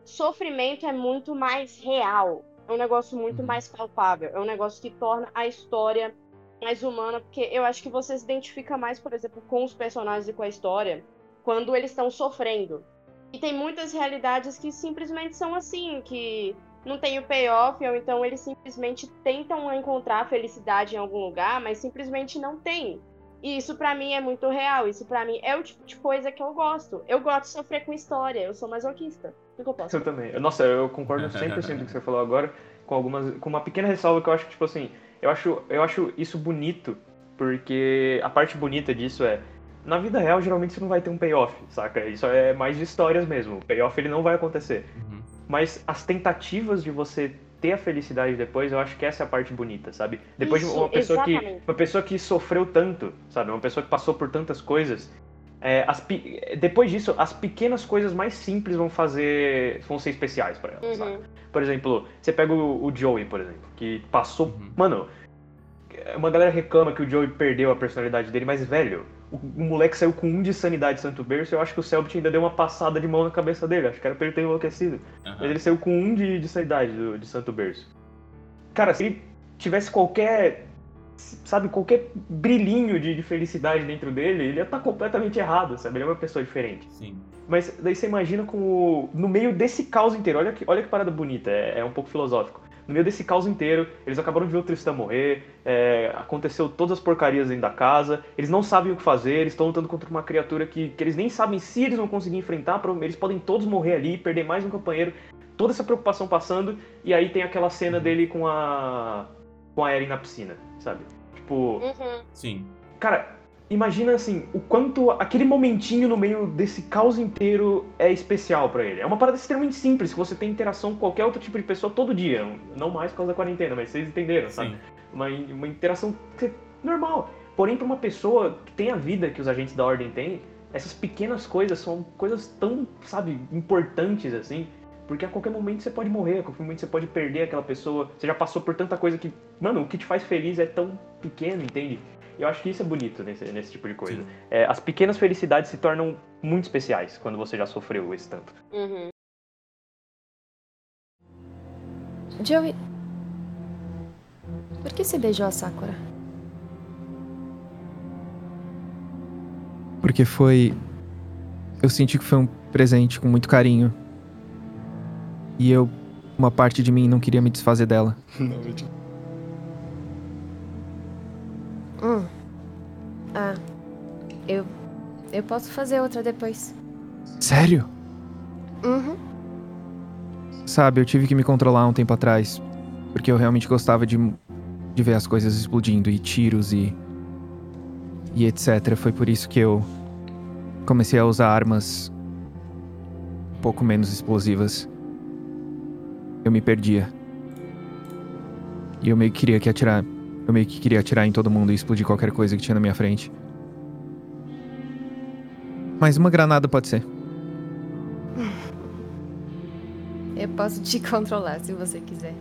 sofrimento é muito mais real. É um negócio muito uhum. mais palpável. É um negócio que torna a história mais humana, porque eu acho que você se identifica mais, por exemplo, com os personagens e com a história quando eles estão sofrendo. E tem muitas realidades que simplesmente são assim, que não tem o payoff, ou então eles simplesmente tentam encontrar a felicidade em algum lugar, mas simplesmente não tem. E isso para mim é muito real. Isso para mim é o tipo de coisa que eu gosto. Eu gosto de sofrer com história. Eu sou masoquista. O que eu posso? Eu também. Nossa, eu concordo 100% com o que você falou agora, com algumas com uma pequena ressalva que eu acho que tipo assim, eu acho eu acho isso bonito, porque a parte bonita disso é na vida real geralmente você não vai ter um payoff, saca? Isso é mais de histórias mesmo. O payoff ele não vai acontecer. Uhum. Mas as tentativas de você ter a felicidade depois, eu acho que essa é a parte bonita, sabe? Depois Isso, de uma pessoa exatamente. que uma pessoa que sofreu tanto, sabe? Uma pessoa que passou por tantas coisas, é, as, depois disso, as pequenas coisas mais simples vão fazer, vão ser especiais para ela, uhum. sabe? Por exemplo, você pega o, o, Joey, por exemplo, que passou, uhum. mano, uma galera reclama que o Joey perdeu a personalidade dele, mas velho, o, moleque saiu com um de sanidade Santo Berço, eu acho que o Selbit ainda deu uma passada de mão na cabeça dele, acho que era pra ele ter enlouquecido. Uhum. Mas ele saiu com um de, de sanidade do, de Santo Berço. Cara, se ele tivesse qualquer, sabe, qualquer brilhinho de, de felicidade dentro dele, ele ia estar tá completamente errado, sabe? Ele é uma pessoa diferente. Sim. Mas daí você imagina como, no meio desse caos inteiro, olha que, olha que parada bonita, é, é um pouco filosófico no meio desse caos inteiro, eles acabaram de ver o Tristan morrer, é, aconteceu todas as porcarias dentro da casa, eles não sabem o que fazer, eles estão lutando contra uma criatura que, que eles nem sabem se eles vão conseguir enfrentar, eles podem todos morrer ali, perder mais um companheiro, toda essa preocupação passando, e aí tem aquela cena dele com a. com a Eren na piscina, sabe? Tipo. Uhum. Sim. Cara, imagina assim, o quanto aquele momentinho no meio desse caos inteiro é especial para ele. É uma parada extremamente simples, que você tem interação com qualquer outro tipo de pessoa todo dia. Não mais por causa da quarentena, mas vocês entenderam, sabe? Uma, uma interação normal. Porém, para uma pessoa que tem a vida que os agentes da ordem têm, essas pequenas coisas são coisas tão, sabe, importantes assim. Porque a qualquer momento você pode morrer, a qualquer momento você pode perder aquela pessoa. Você já passou por tanta coisa que, mano, o que te faz feliz é tão pequeno, entende? Eu acho que isso é bonito nesse, nesse tipo de coisa. É, as pequenas felicidades se tornam muito especiais quando você já sofreu esse tanto. Uhum. Joey. Por que você beijou a Sakura? Porque foi. Eu senti que foi um presente com muito carinho. E eu. Uma parte de mim não queria me desfazer dela. Não, Hum. Ah. Eu. Eu posso fazer outra depois. Sério? Uhum. Sabe, eu tive que me controlar um tempo atrás. Porque eu realmente gostava de. de ver as coisas explodindo e tiros e. e etc. Foi por isso que eu. comecei a usar armas. um pouco menos explosivas. Eu me perdia. E eu meio que queria que atirar eu meio que queria atirar em todo mundo e explodir qualquer coisa que tinha na minha frente. Mas uma granada pode ser. Eu posso te controlar se você quiser.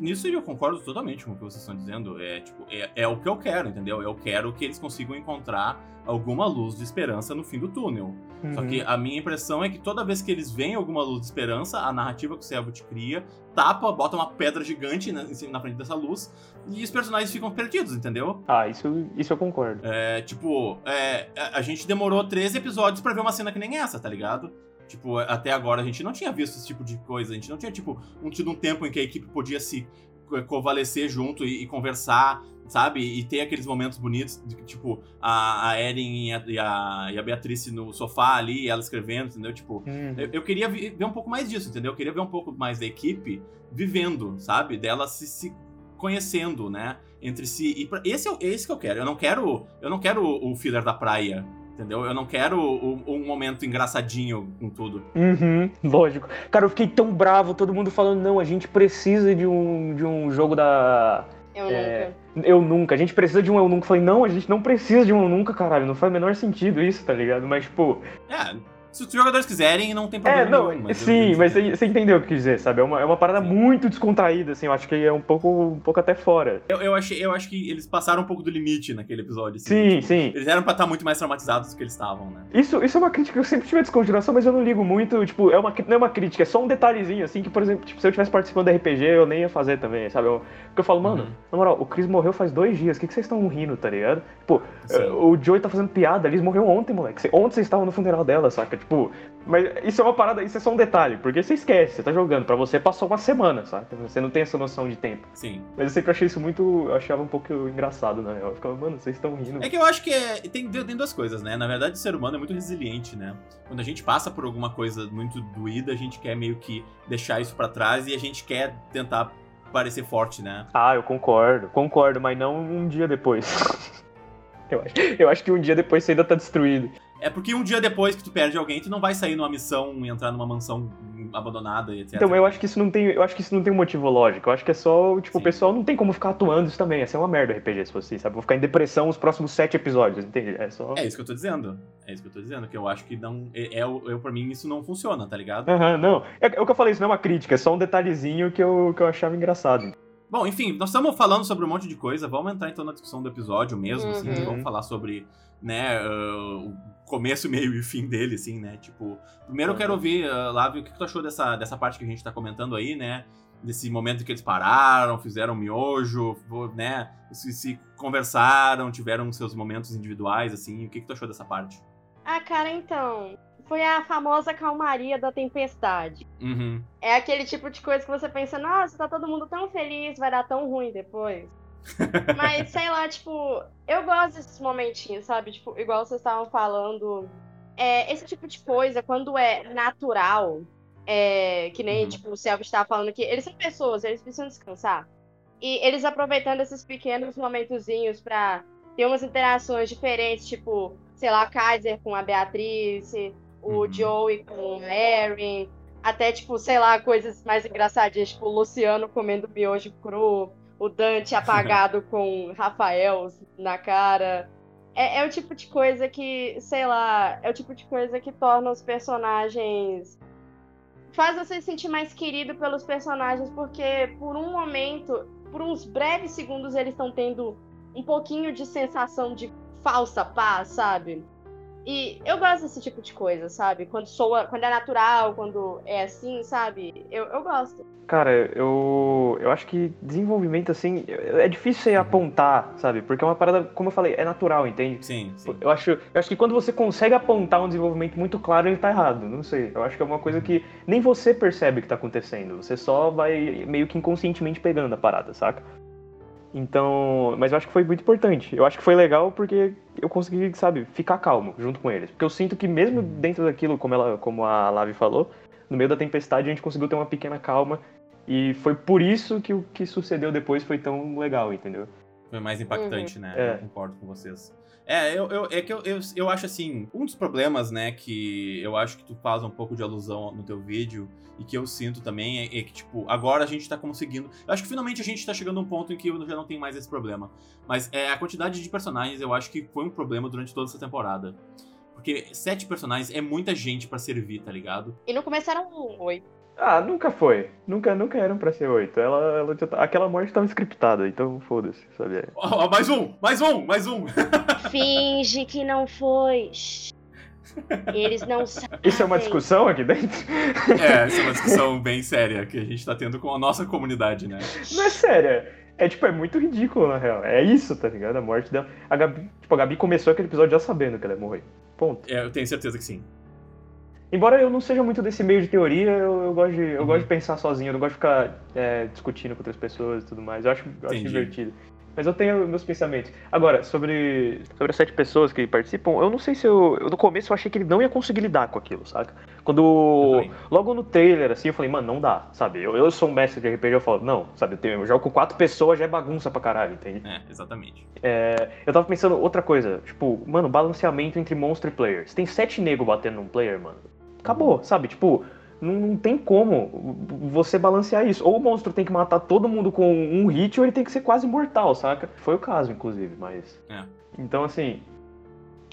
Nisso eu concordo totalmente com o que vocês estão dizendo. É, tipo, é, é o que eu quero, entendeu? Eu quero que eles consigam encontrar alguma luz de esperança no fim do túnel. Uhum. Só que uhum. a minha impressão é que toda vez que eles veem alguma luz de esperança, a narrativa que o Servo te cria tapa, bota uma pedra gigante na, na frente dessa luz e os personagens ficam perdidos, entendeu? Ah, isso, isso eu concordo. É, tipo, é, a gente demorou 13 episódios para ver uma cena que nem essa, tá ligado? Tipo, até agora a gente não tinha visto esse tipo de coisa. A gente não tinha, tipo, um, tido um tempo em que a equipe podia se convalescer junto e, e, conversar, sabe? E ter aqueles momentos bonitos, de, tipo, a, a Eren e a, e a, e a Beatriz no sofá ali, ela escrevendo, entendeu? Tipo, uhum. eu, eu, queria ver um pouco mais disso, entendeu? Eu queria ver um pouco mais da equipe vivendo, sabe? Dela se, se conhecendo, né? Entre si. E pra, esse, é, esse que eu quero. Eu não quero, eu não quero o, o filler da praia Entendeu? Eu não quero um momento engraçadinho com tudo. Uhum, lógico. Cara, eu fiquei tão bravo, todo mundo falando, não, a gente precisa de um, de um jogo da. Eu é, nunca. Eu nunca. A gente precisa de um eu nunca. Eu falei, não, a gente não precisa de um eu nunca, caralho. Não faz o menor sentido isso, tá ligado? Mas, tipo. É, se os jogadores quiserem, não tem problema é, não, nenhum. Mas sim, mas você, entendeu o que quis dizer, sabe? É uma, é uma parada sim. muito descontraída, assim, eu acho que é um pouco, um pouco até fora. Eu, eu, achei, eu acho que eles passaram um pouco do limite naquele episódio. Assim, sim, tipo, sim. Eles eram pra estar muito mais traumatizados do que eles estavam, né? Isso, isso é uma crítica, eu sempre tive a desconjuração, mas eu não ligo muito, tipo, é uma, não é uma crítica, é só um detalhezinho, assim, que, por exemplo, tipo, se eu tivesse participando da RPG, eu nem ia fazer também, sabe? Eu, porque eu falo, mano, uhum. na moral, o Chris morreu faz dois dias, o que, que vocês estão rindo, tá ligado? Tipo, uh, o Joey tá fazendo piada, eles morreu ontem, moleque. Ontem vocês estavam no funeral dela, saca? Tipo, mas isso é uma parada, isso é só um detalhe, porque você esquece, você tá jogando, para você passou uma semana, sabe? Você não tem essa noção de tempo. Sim. Mas eu sempre achei isso muito, eu achava um pouco engraçado, né? Eu ficava, mano, vocês estão rindo. É que eu acho que é, tem, tem duas coisas, né? Na verdade, o ser humano é muito resiliente, né? Quando a gente passa por alguma coisa muito doída, a gente quer meio que deixar isso para trás e a gente quer tentar parecer forte, né? Ah, eu concordo, concordo, mas não um dia depois. eu, acho, eu acho que um dia depois você ainda tá destruído. É porque um dia depois que tu perde alguém, tu não vai sair numa missão e entrar numa mansão abandonada e etc. Então, eu acho que isso não tem, eu acho que isso não tem um motivo lógico. Eu acho que é só, tipo, Sim. o pessoal não tem como ficar atuando isso também. Essa é uma merda RPG, se fosse, assim, sabe? vou ficar em depressão os próximos sete episódios, entende? É só É isso que eu tô dizendo. É isso que eu tô dizendo, que eu acho que não é, é eu para mim isso não funciona, tá ligado? Aham, uhum, não. É, é, o que eu falei, isso não é uma crítica, é só um detalhezinho que eu, que eu achava engraçado. Bom, enfim, nós estamos falando sobre um monte de coisa. Vamos entrar então na discussão do episódio mesmo, assim, uhum. assim. Vamos falar sobre, né, uh, o começo, meio e fim dele, assim, né? Tipo, primeiro eu quero ouvir, uh, Lávio, o que tu achou dessa, dessa parte que a gente tá comentando aí, né? Desse momento que eles pararam, fizeram miojo, né? Se, se conversaram, tiveram seus momentos individuais, assim. O que, que tu achou dessa parte? Ah, cara, então foi a famosa calmaria da tempestade. Uhum. É aquele tipo de coisa que você pensa, nossa, tá todo mundo tão feliz, vai dar tão ruim depois. Mas, sei lá, tipo, eu gosto desses momentinhos, sabe? Tipo, igual vocês estavam falando. É, esse tipo de coisa, quando é natural, é, que nem, uhum. tipo, o Selva estava falando aqui, eles são pessoas, eles precisam descansar. E eles aproveitando esses pequenos momentozinhos pra ter umas interações diferentes, tipo, sei lá, Kaiser com a Beatriz, o uhum. Joey com o Erin, até, tipo, sei lá, coisas mais engraçadinhas, tipo, o Luciano comendo miojo cru, o Dante apagado com Rafael na cara. É, é, o tipo de coisa que, sei lá, é o tipo de coisa que torna os personagens faz você se sentir mais querido pelos personagens, porque por um momento, por uns breves segundos, eles estão tendo um pouquinho de sensação de falsa paz, sabe? E eu gosto desse tipo de coisa, sabe? Quando soa, quando é natural, quando é assim, sabe? Eu, eu gosto. Cara, eu, eu acho que desenvolvimento, assim, é difícil você apontar, sabe? Porque é uma parada, como eu falei, é natural, entende? Sim, sim. Eu acho, eu acho que quando você consegue apontar um desenvolvimento muito claro, ele tá errado. Não sei. Eu acho que é uma coisa que nem você percebe que tá acontecendo. Você só vai meio que inconscientemente pegando a parada, saca? Então, mas eu acho que foi muito importante. Eu acho que foi legal porque eu consegui, sabe, ficar calmo junto com eles. Porque eu sinto que mesmo dentro daquilo, como ela, como a Lavi falou, no meio da tempestade a gente conseguiu ter uma pequena calma e foi por isso que o que sucedeu depois foi tão legal, entendeu? Foi mais impactante, uhum. né? É. Eu concordo com vocês. É, eu, eu, é que eu, eu, eu acho assim, um dos problemas, né, que eu acho que tu faz um pouco de alusão no teu vídeo e que eu sinto também é, é que, tipo, agora a gente tá conseguindo. Eu acho que finalmente a gente tá chegando a um ponto em que eu já não tenho mais esse problema. Mas é, a quantidade de personagens eu acho que foi um problema durante toda essa temporada. Porque sete personagens é muita gente para servir, tá ligado? E não começaram oito. Ah, nunca foi. Nunca, nunca eram pra ser oito. Ela, ela tá, aquela morte tava scriptada, então foda-se, sabe? Oh, mais um! Mais um! Mais um! Finge que não foi. Eles não sabem. Isso é uma discussão aqui dentro? É, isso é uma discussão bem séria que a gente tá tendo com a nossa comunidade, né? Não é séria. É tipo, é muito ridículo, na real. É isso, tá ligado? A morte dela. A Gabi, tipo, a Gabi começou aquele episódio já sabendo que ela ia morrer. Ponto. É, eu tenho certeza que sim. Embora eu não seja muito desse meio de teoria, eu, eu gosto, de, eu uhum. gosto de pensar sozinho, eu não gosto de ficar é, discutindo com outras pessoas e tudo mais. Eu acho, eu acho divertido. Mas eu tenho meus pensamentos. Agora, sobre, sobre as sete pessoas que participam, eu não sei se eu, eu. No começo eu achei que ele não ia conseguir lidar com aquilo, saca? Quando. Logo no trailer, assim, eu falei, mano, não dá, sabe? Eu, eu sou um mestre de RPG, eu falo, não, sabe? Eu, tenho, eu jogo com quatro pessoas, já é bagunça pra caralho, entende? É, exatamente. É, eu tava pensando outra coisa, tipo, mano, balanceamento entre monstro e player. Você tem sete nego batendo num player, mano acabou, sabe? Tipo, não, não, tem como você balancear isso. Ou o monstro tem que matar todo mundo com um hit, ou ele tem que ser quase mortal, saca? Foi o caso, inclusive, mas. É. Então, assim.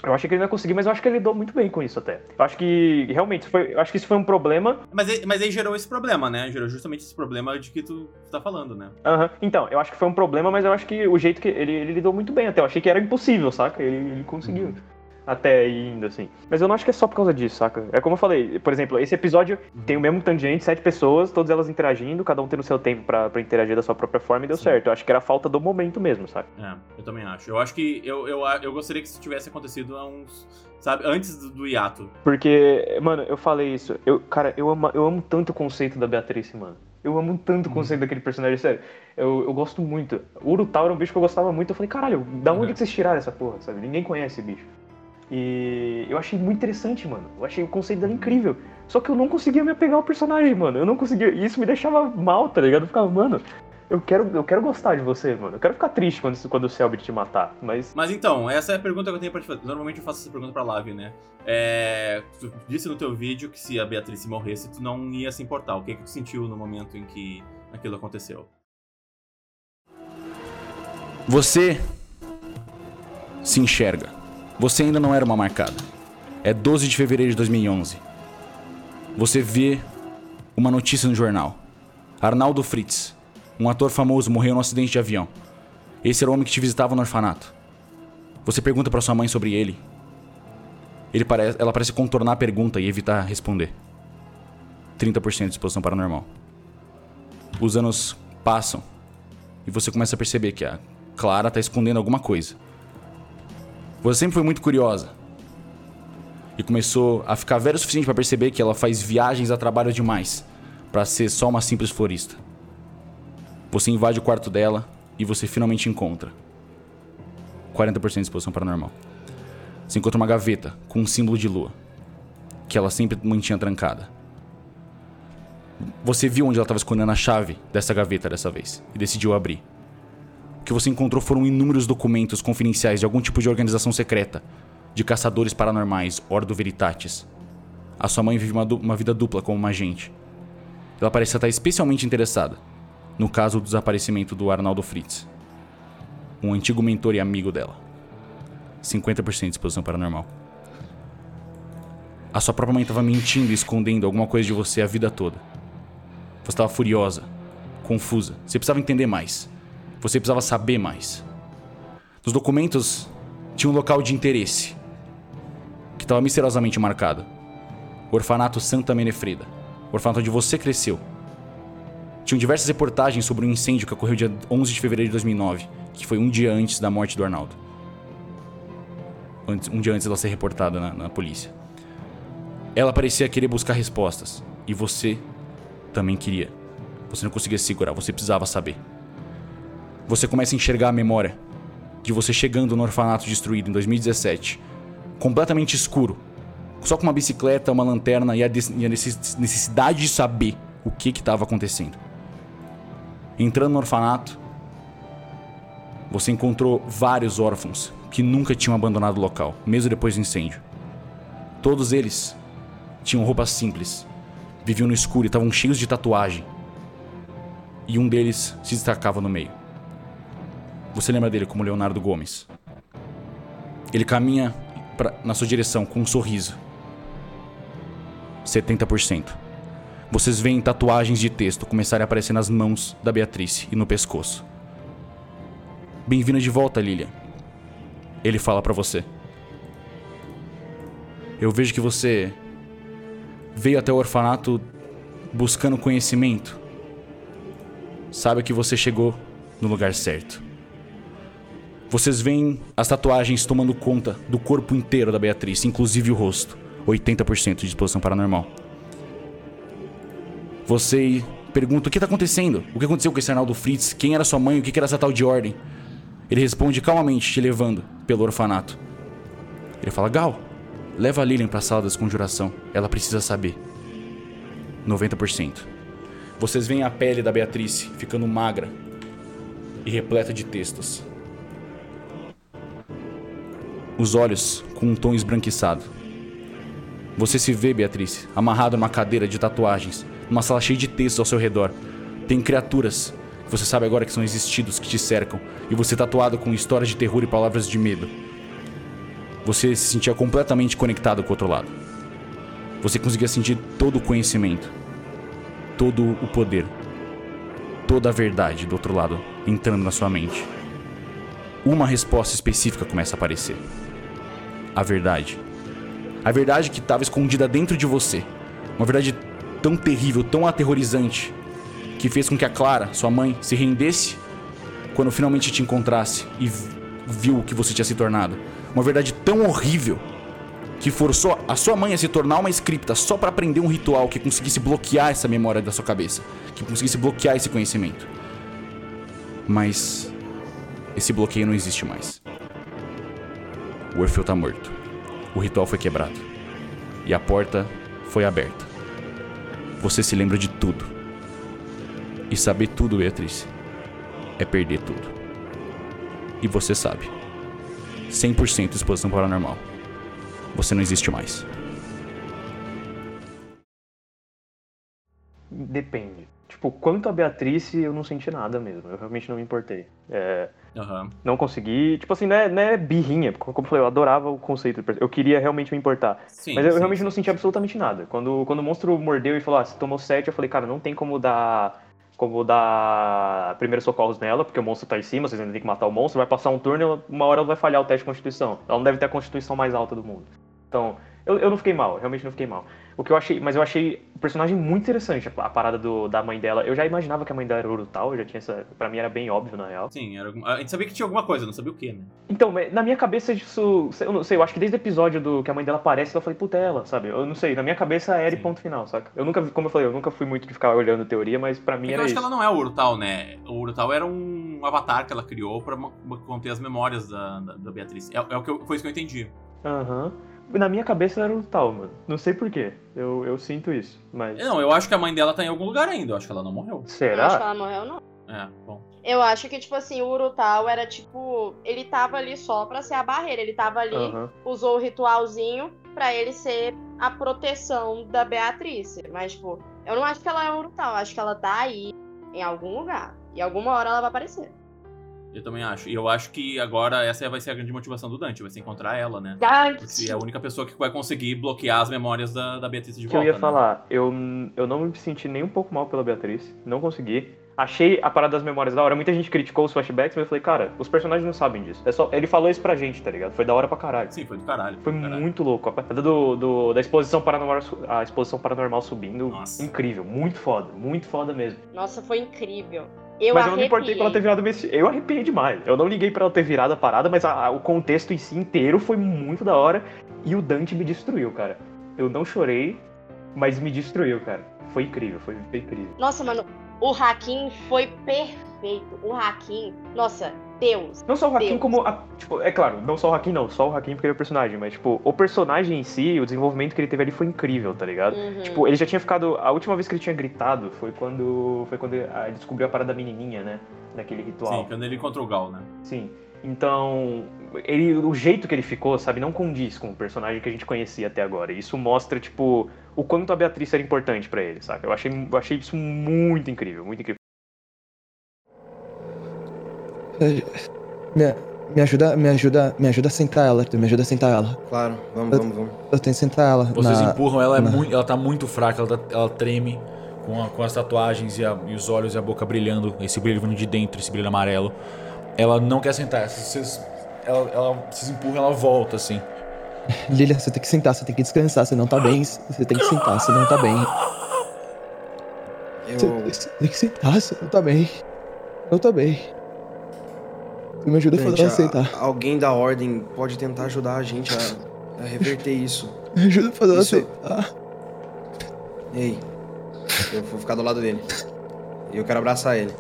Eu achei que ele não ia conseguir, mas eu acho que ele lidou muito bem com isso até. Eu acho que realmente foi, eu acho que isso foi um problema. Mas, mas aí gerou esse problema, né? Gerou justamente esse problema de que tu tá falando, né? Aham. Uhum. Então, eu acho que foi um problema, mas eu acho que o jeito que ele, ele lidou muito bem até. Eu achei que era impossível, saca? Ele, ele conseguiu. Uhum até aí indo, assim. Mas eu não acho que é só por causa disso, saca? É como eu falei, por exemplo, esse episódio uhum. tem o mesmo tanto de gente, sete pessoas, todas elas interagindo, cada um tendo seu tempo para interagir da sua própria forma e deu Sim. certo. Eu acho que era falta do momento mesmo, saca? É, eu também acho. Eu acho que eu, eu, eu gostaria que isso tivesse acontecido há uns. Sabe, antes do, do hiato. Porque, mano, eu falei isso. Eu, cara, eu amo, eu amo tanto o conceito da Beatriz, mano. Eu amo tanto o uhum. conceito daquele personagem, sério. Eu, eu gosto muito. O Urutau era um bicho que eu gostava muito. Eu falei, caralho, da onde uhum. que vocês tiraram essa porra, sabe? Ninguém conhece esse bicho. E eu achei muito interessante, mano. Eu achei o conceito dela incrível. Só que eu não conseguia me apegar ao personagem, mano. Eu não conseguia. E isso me deixava mal, tá ligado? Eu ficava, mano, eu quero, eu quero gostar de você, mano. Eu quero ficar triste quando, quando o Selbit te matar, mas... Mas então, essa é a pergunta que eu tenho pra te fazer. Normalmente eu faço essa pergunta pra Lavi, né? É... Tu disse no teu vídeo que se a Beatriz morresse, tu não ia se importar. O que, que tu sentiu no momento em que aquilo aconteceu? Você se enxerga você ainda não era uma marcada. É 12 de fevereiro de 2011. Você vê uma notícia no jornal. Arnaldo Fritz, um ator famoso, morreu num acidente de avião. Esse era o homem que te visitava no orfanato. Você pergunta para sua mãe sobre ele. ele parece, ela parece contornar a pergunta e evitar responder. 30% de exposição paranormal. Os anos passam e você começa a perceber que a Clara está escondendo alguma coisa. Você sempre foi muito curiosa. E começou a ficar velho o suficiente para perceber que ela faz viagens a trabalho demais para ser só uma simples florista. Você invade o quarto dela e você finalmente encontra 40% de exposição paranormal. Você encontra uma gaveta com um símbolo de lua que ela sempre mantinha trancada. Você viu onde ela estava escondendo a chave dessa gaveta dessa vez e decidiu abrir. O que você encontrou foram inúmeros documentos confidenciais de algum tipo de organização secreta, de caçadores paranormais, Ordo Veritatis. A sua mãe vive uma, uma vida dupla como uma agente. Ela parece estar especialmente interessada no caso do desaparecimento do Arnaldo Fritz, um antigo mentor e amigo dela. 50% de exposição paranormal. A sua própria mãe estava mentindo e escondendo alguma coisa de você a vida toda. Você estava furiosa, confusa. Você precisava entender mais. Você precisava saber mais. Nos documentos tinha um local de interesse que estava misteriosamente marcado. O orfanato Santa Menefreda. O orfanato onde você cresceu. Tinham diversas reportagens sobre um incêndio que ocorreu dia 11 de fevereiro de 2009, que foi um dia antes da morte do Arnaldo. um dia antes dela ser reportada na, na polícia. Ela parecia querer buscar respostas, e você também queria. Você não conseguia segurar, você precisava saber. Você começa a enxergar a memória de você chegando no orfanato destruído em 2017, completamente escuro, só com uma bicicleta, uma lanterna e a, e a necessidade de saber o que estava acontecendo. Entrando no orfanato, você encontrou vários órfãos que nunca tinham abandonado o local, mesmo depois do incêndio. Todos eles tinham roupas simples, viviam no escuro e estavam cheios de tatuagem. E um deles se destacava no meio. Você lembra dele como Leonardo Gomes? Ele caminha pra, na sua direção com um sorriso. 70%. Vocês veem tatuagens de texto começarem a aparecer nas mãos da Beatriz e no pescoço. Bem-vinda de volta, Lilian. Ele fala para você. Eu vejo que você veio até o orfanato buscando conhecimento. Sabe que você chegou no lugar certo. Vocês veem as tatuagens tomando conta do corpo inteiro da Beatriz, inclusive o rosto. 80% de exposição paranormal. Você pergunta o que está acontecendo? O que aconteceu com esse Arnaldo Fritz? Quem era sua mãe? O que era essa tal de ordem? Ele responde calmamente, te levando pelo orfanato. Ele fala: Gal, leva a Lilian para a sala da desconjuração. Ela precisa saber. 90%. Vocês veem a pele da Beatriz ficando magra e repleta de textos. Os olhos com um tom esbranquiçado. Você se vê, Beatriz, amarrada numa cadeira de tatuagens, numa sala cheia de textos ao seu redor. Tem criaturas que você sabe agora que são existidos que te cercam, e você tatuado com histórias de terror e palavras de medo. Você se sentia completamente conectado com o outro lado. Você conseguia sentir todo o conhecimento, todo o poder, toda a verdade do outro lado entrando na sua mente. Uma resposta específica começa a aparecer. A verdade. A verdade que estava escondida dentro de você. Uma verdade tão terrível, tão aterrorizante, que fez com que a Clara, sua mãe, se rendesse quando finalmente te encontrasse e viu o que você tinha se tornado. Uma verdade tão horrível que forçou a sua mãe a se tornar uma escrita só para aprender um ritual que conseguisse bloquear essa memória da sua cabeça, que conseguisse bloquear esse conhecimento. Mas esse bloqueio não existe mais. O Orfeu tá morto. O ritual foi quebrado. E a porta foi aberta. Você se lembra de tudo. E saber tudo, Beatriz, é perder tudo. E você sabe. 100% exposição paranormal. Você não existe mais. Depende. Tipo, quanto a Beatriz, eu não senti nada mesmo. Eu realmente não me importei. É, uhum. Não consegui. Tipo assim, não é, não é birrinha. Como eu falei, eu adorava o conceito. Eu queria realmente me importar. Sim, mas eu sim, realmente sim. não senti absolutamente nada. Quando, quando o monstro mordeu e falou, ah, você tomou 7, eu falei, cara, não tem como dar. Como dar primeiros socorros nela, porque o monstro tá em cima, vocês ainda tem que matar o monstro, vai passar um turno uma hora ela vai falhar o teste de constituição. Ela não deve ter a constituição mais alta do mundo. Então, eu, eu não fiquei mal, realmente não fiquei mal. O que eu achei, mas eu achei o personagem muito interessante, a, parada do, da mãe dela. Eu já imaginava que a mãe dela era brutal, já tinha essa. Pra mim era bem óbvio, na real. Sim, era, a gente sabia que tinha alguma coisa, não sabia o que, né? Então, na minha cabeça isso. Eu não sei, eu acho que desde o episódio do que a mãe dela aparece, eu falei, puta, é ela, sabe? Eu não sei, na minha cabeça era e ponto final, saca? Eu nunca, como eu falei, eu nunca fui muito de ficar olhando teoria, mas pra mim é era. Eu acho isso. que ela não é o Urtal, né? O Urtal era um avatar que ela criou pra conter as memórias da, da, da Beatriz. É, é o que eu, foi isso que eu entendi. Aham. Uhum na minha cabeça era o tal, mano. Não sei porquê. Eu, eu sinto isso, mas. Não, eu acho que a mãe dela tá em algum lugar ainda. Eu acho que ela não morreu. Será? Eu acho que ela morreu, não. É, bom. Eu acho que, tipo assim, o Urutau era tipo. Ele tava ali só pra ser a barreira. Ele tava ali, uhum. usou o ritualzinho pra ele ser a proteção da Beatriz. Mas, tipo, eu não acho que ela é o Urutau. Eu acho que ela tá aí, em algum lugar. E alguma hora ela vai aparecer. Eu também acho. E eu acho que agora essa vai ser a grande motivação do Dante, vai ser encontrar ela, né? Dante! Porque é a única pessoa que vai conseguir bloquear as memórias da, da Beatriz de que volta. eu ia né? falar, eu, eu não me senti nem um pouco mal pela Beatriz, não consegui. Achei a parada das memórias da hora. Muita gente criticou os flashbacks, mas eu falei, cara, os personagens não sabem disso. É só, ele falou isso pra gente, tá ligado? Foi da hora pra caralho. Sim, foi do caralho. Foi do caralho. muito louco. A parada do, do- da exposição paranormal, a exposição paranormal subindo, Nossa. incrível. Muito foda, muito foda mesmo. Nossa, foi incrível. Eu mas eu não me importei pra ela ter virado Messi. Eu arrepiei demais. Eu não liguei pra ela ter virado a parada, mas a- a- o contexto em si inteiro foi muito da hora. E o Dante me destruiu, cara. Eu não chorei, mas me destruiu, cara. Foi incrível, foi, foi incrível. Nossa, mano, o Hakim foi perfeito. O Hakim, nossa, Deus. Não só o Hakim, Deus. como. a- tipo, é claro, não só o Hakim, não. Só o Hakim porque ele é o personagem. Mas, tipo, o personagem em si, o desenvolvimento que ele teve ali foi incrível, tá ligado? Uhum. Tipo, ele já tinha ficado. A última vez que ele tinha gritado foi quando. Foi quando ele ah, descobriu a parada da menininha, né? Naquele ritual. Sim, quando ele encontrou o Gal, né? Sim. Então, ele, o jeito que ele ficou, sabe, não condiz com o personagem que a gente conhecia até agora. E Isso mostra, tipo, o quanto a Beatriz era importante pra ele, sabe? Eu achei, eu achei isso muito incrível, muito incrível. Me, me ajuda, me ajuda, me ajuda a sentar ela, Arthur, me ajuda a sentar ela. Claro, vamos, vamos, vamos. Eu tenho que sentar ela. Vocês na- empurram ela, é na- muito, ela tá muito fraca, ela, tá- ela treme com, a- com as tatuagens e, a- e os olhos e a boca brilhando, esse brilho vindo de dentro, esse brilho amarelo. Ela não quer sentar, vocês, ela, ela, vocês empurram, ela volta assim. Lilia, você tem que sentar, você tem que descansar, você não tá bem. Você tem que sentar, você não tá bem. Você, Eu. você tem que sentar, você não tá bem. Não tá bem. Tu me ajuda a Dante, fazer ela sentar. a- alguém da ordem pode tentar ajudar a gente a, a reverter isso. Me ajuda a fazer ela Isso- sentar. Ei, eu vou ficar do lado dele. E eu quero abraçar ele.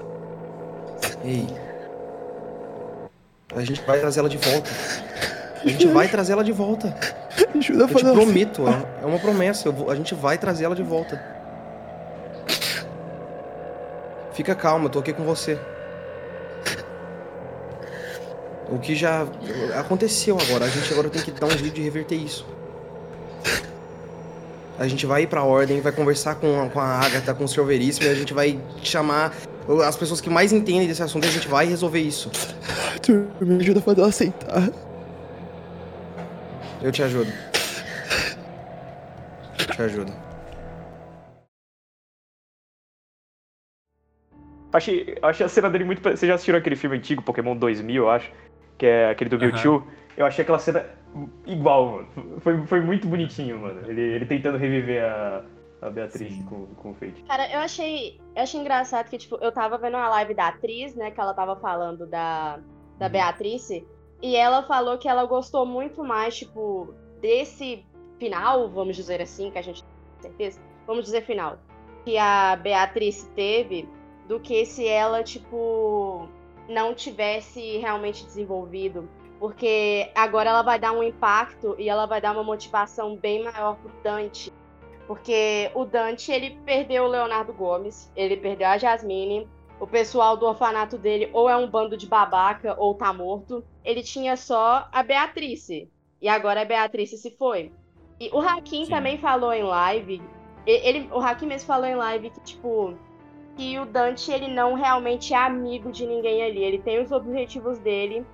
Ei. A gente vai trazer ela de volta. A gente vai trazer ela de volta. Ajuda a Eu te fazer prometo, é é uma promessa. vou- a gente vai trazer ela de volta. Fica calma, eu tô aqui com você. O que já aconteceu agora, a gente agora tem que dar um jeito de reverter isso. A gente vai ir pra ordem, vai conversar com, a- com a Agatha, com o Sr. Veríssimo, e a gente vai chamar as pessoas que mais entendem desse assunto a gente vai resolver isso. Arthur, me ajuda a fazer ela sentar. Eu te ajudo. Eu te ajudo. Achei, achei a cena dele muito. Vocês já assistiram aquele filme antigo, Pokémon 2000, eu acho? Que é aquele do. Mewtwo? Eu achei aquela cena igual, mano. Foi, foi muito bonitinho, mano. Ele, ele tentando reviver a, a Beatriz Sim. com, com o Fate. Cara, eu achei, eu achei engraçado que, tipo, eu tava vendo uma live da atriz, né, que ela tava falando da, da Beatrice, e ela falou que ela gostou muito mais, tipo, desse final, vamos dizer assim, que a gente tem certeza, vamos dizer final, que a Beatrice teve, do que se ela, tipo, não tivesse realmente desenvolvido. Porque agora ela vai dar um impacto e ela vai dar uma motivação bem maior pro Dante. Porque o Dante, ele perdeu o Leonardo Gomes, ele perdeu a Jasmine, o pessoal do orfanato dele ou é um bando de babaca ou tá morto. Ele tinha só a Beatrice. E agora a Beatrice se foi. E o Hakim Sim. também falou em live. Ele, o Hakim mesmo falou em live que, tipo, que o Dante ele não realmente é amigo de ninguém ali. Ele tem os objetivos dele.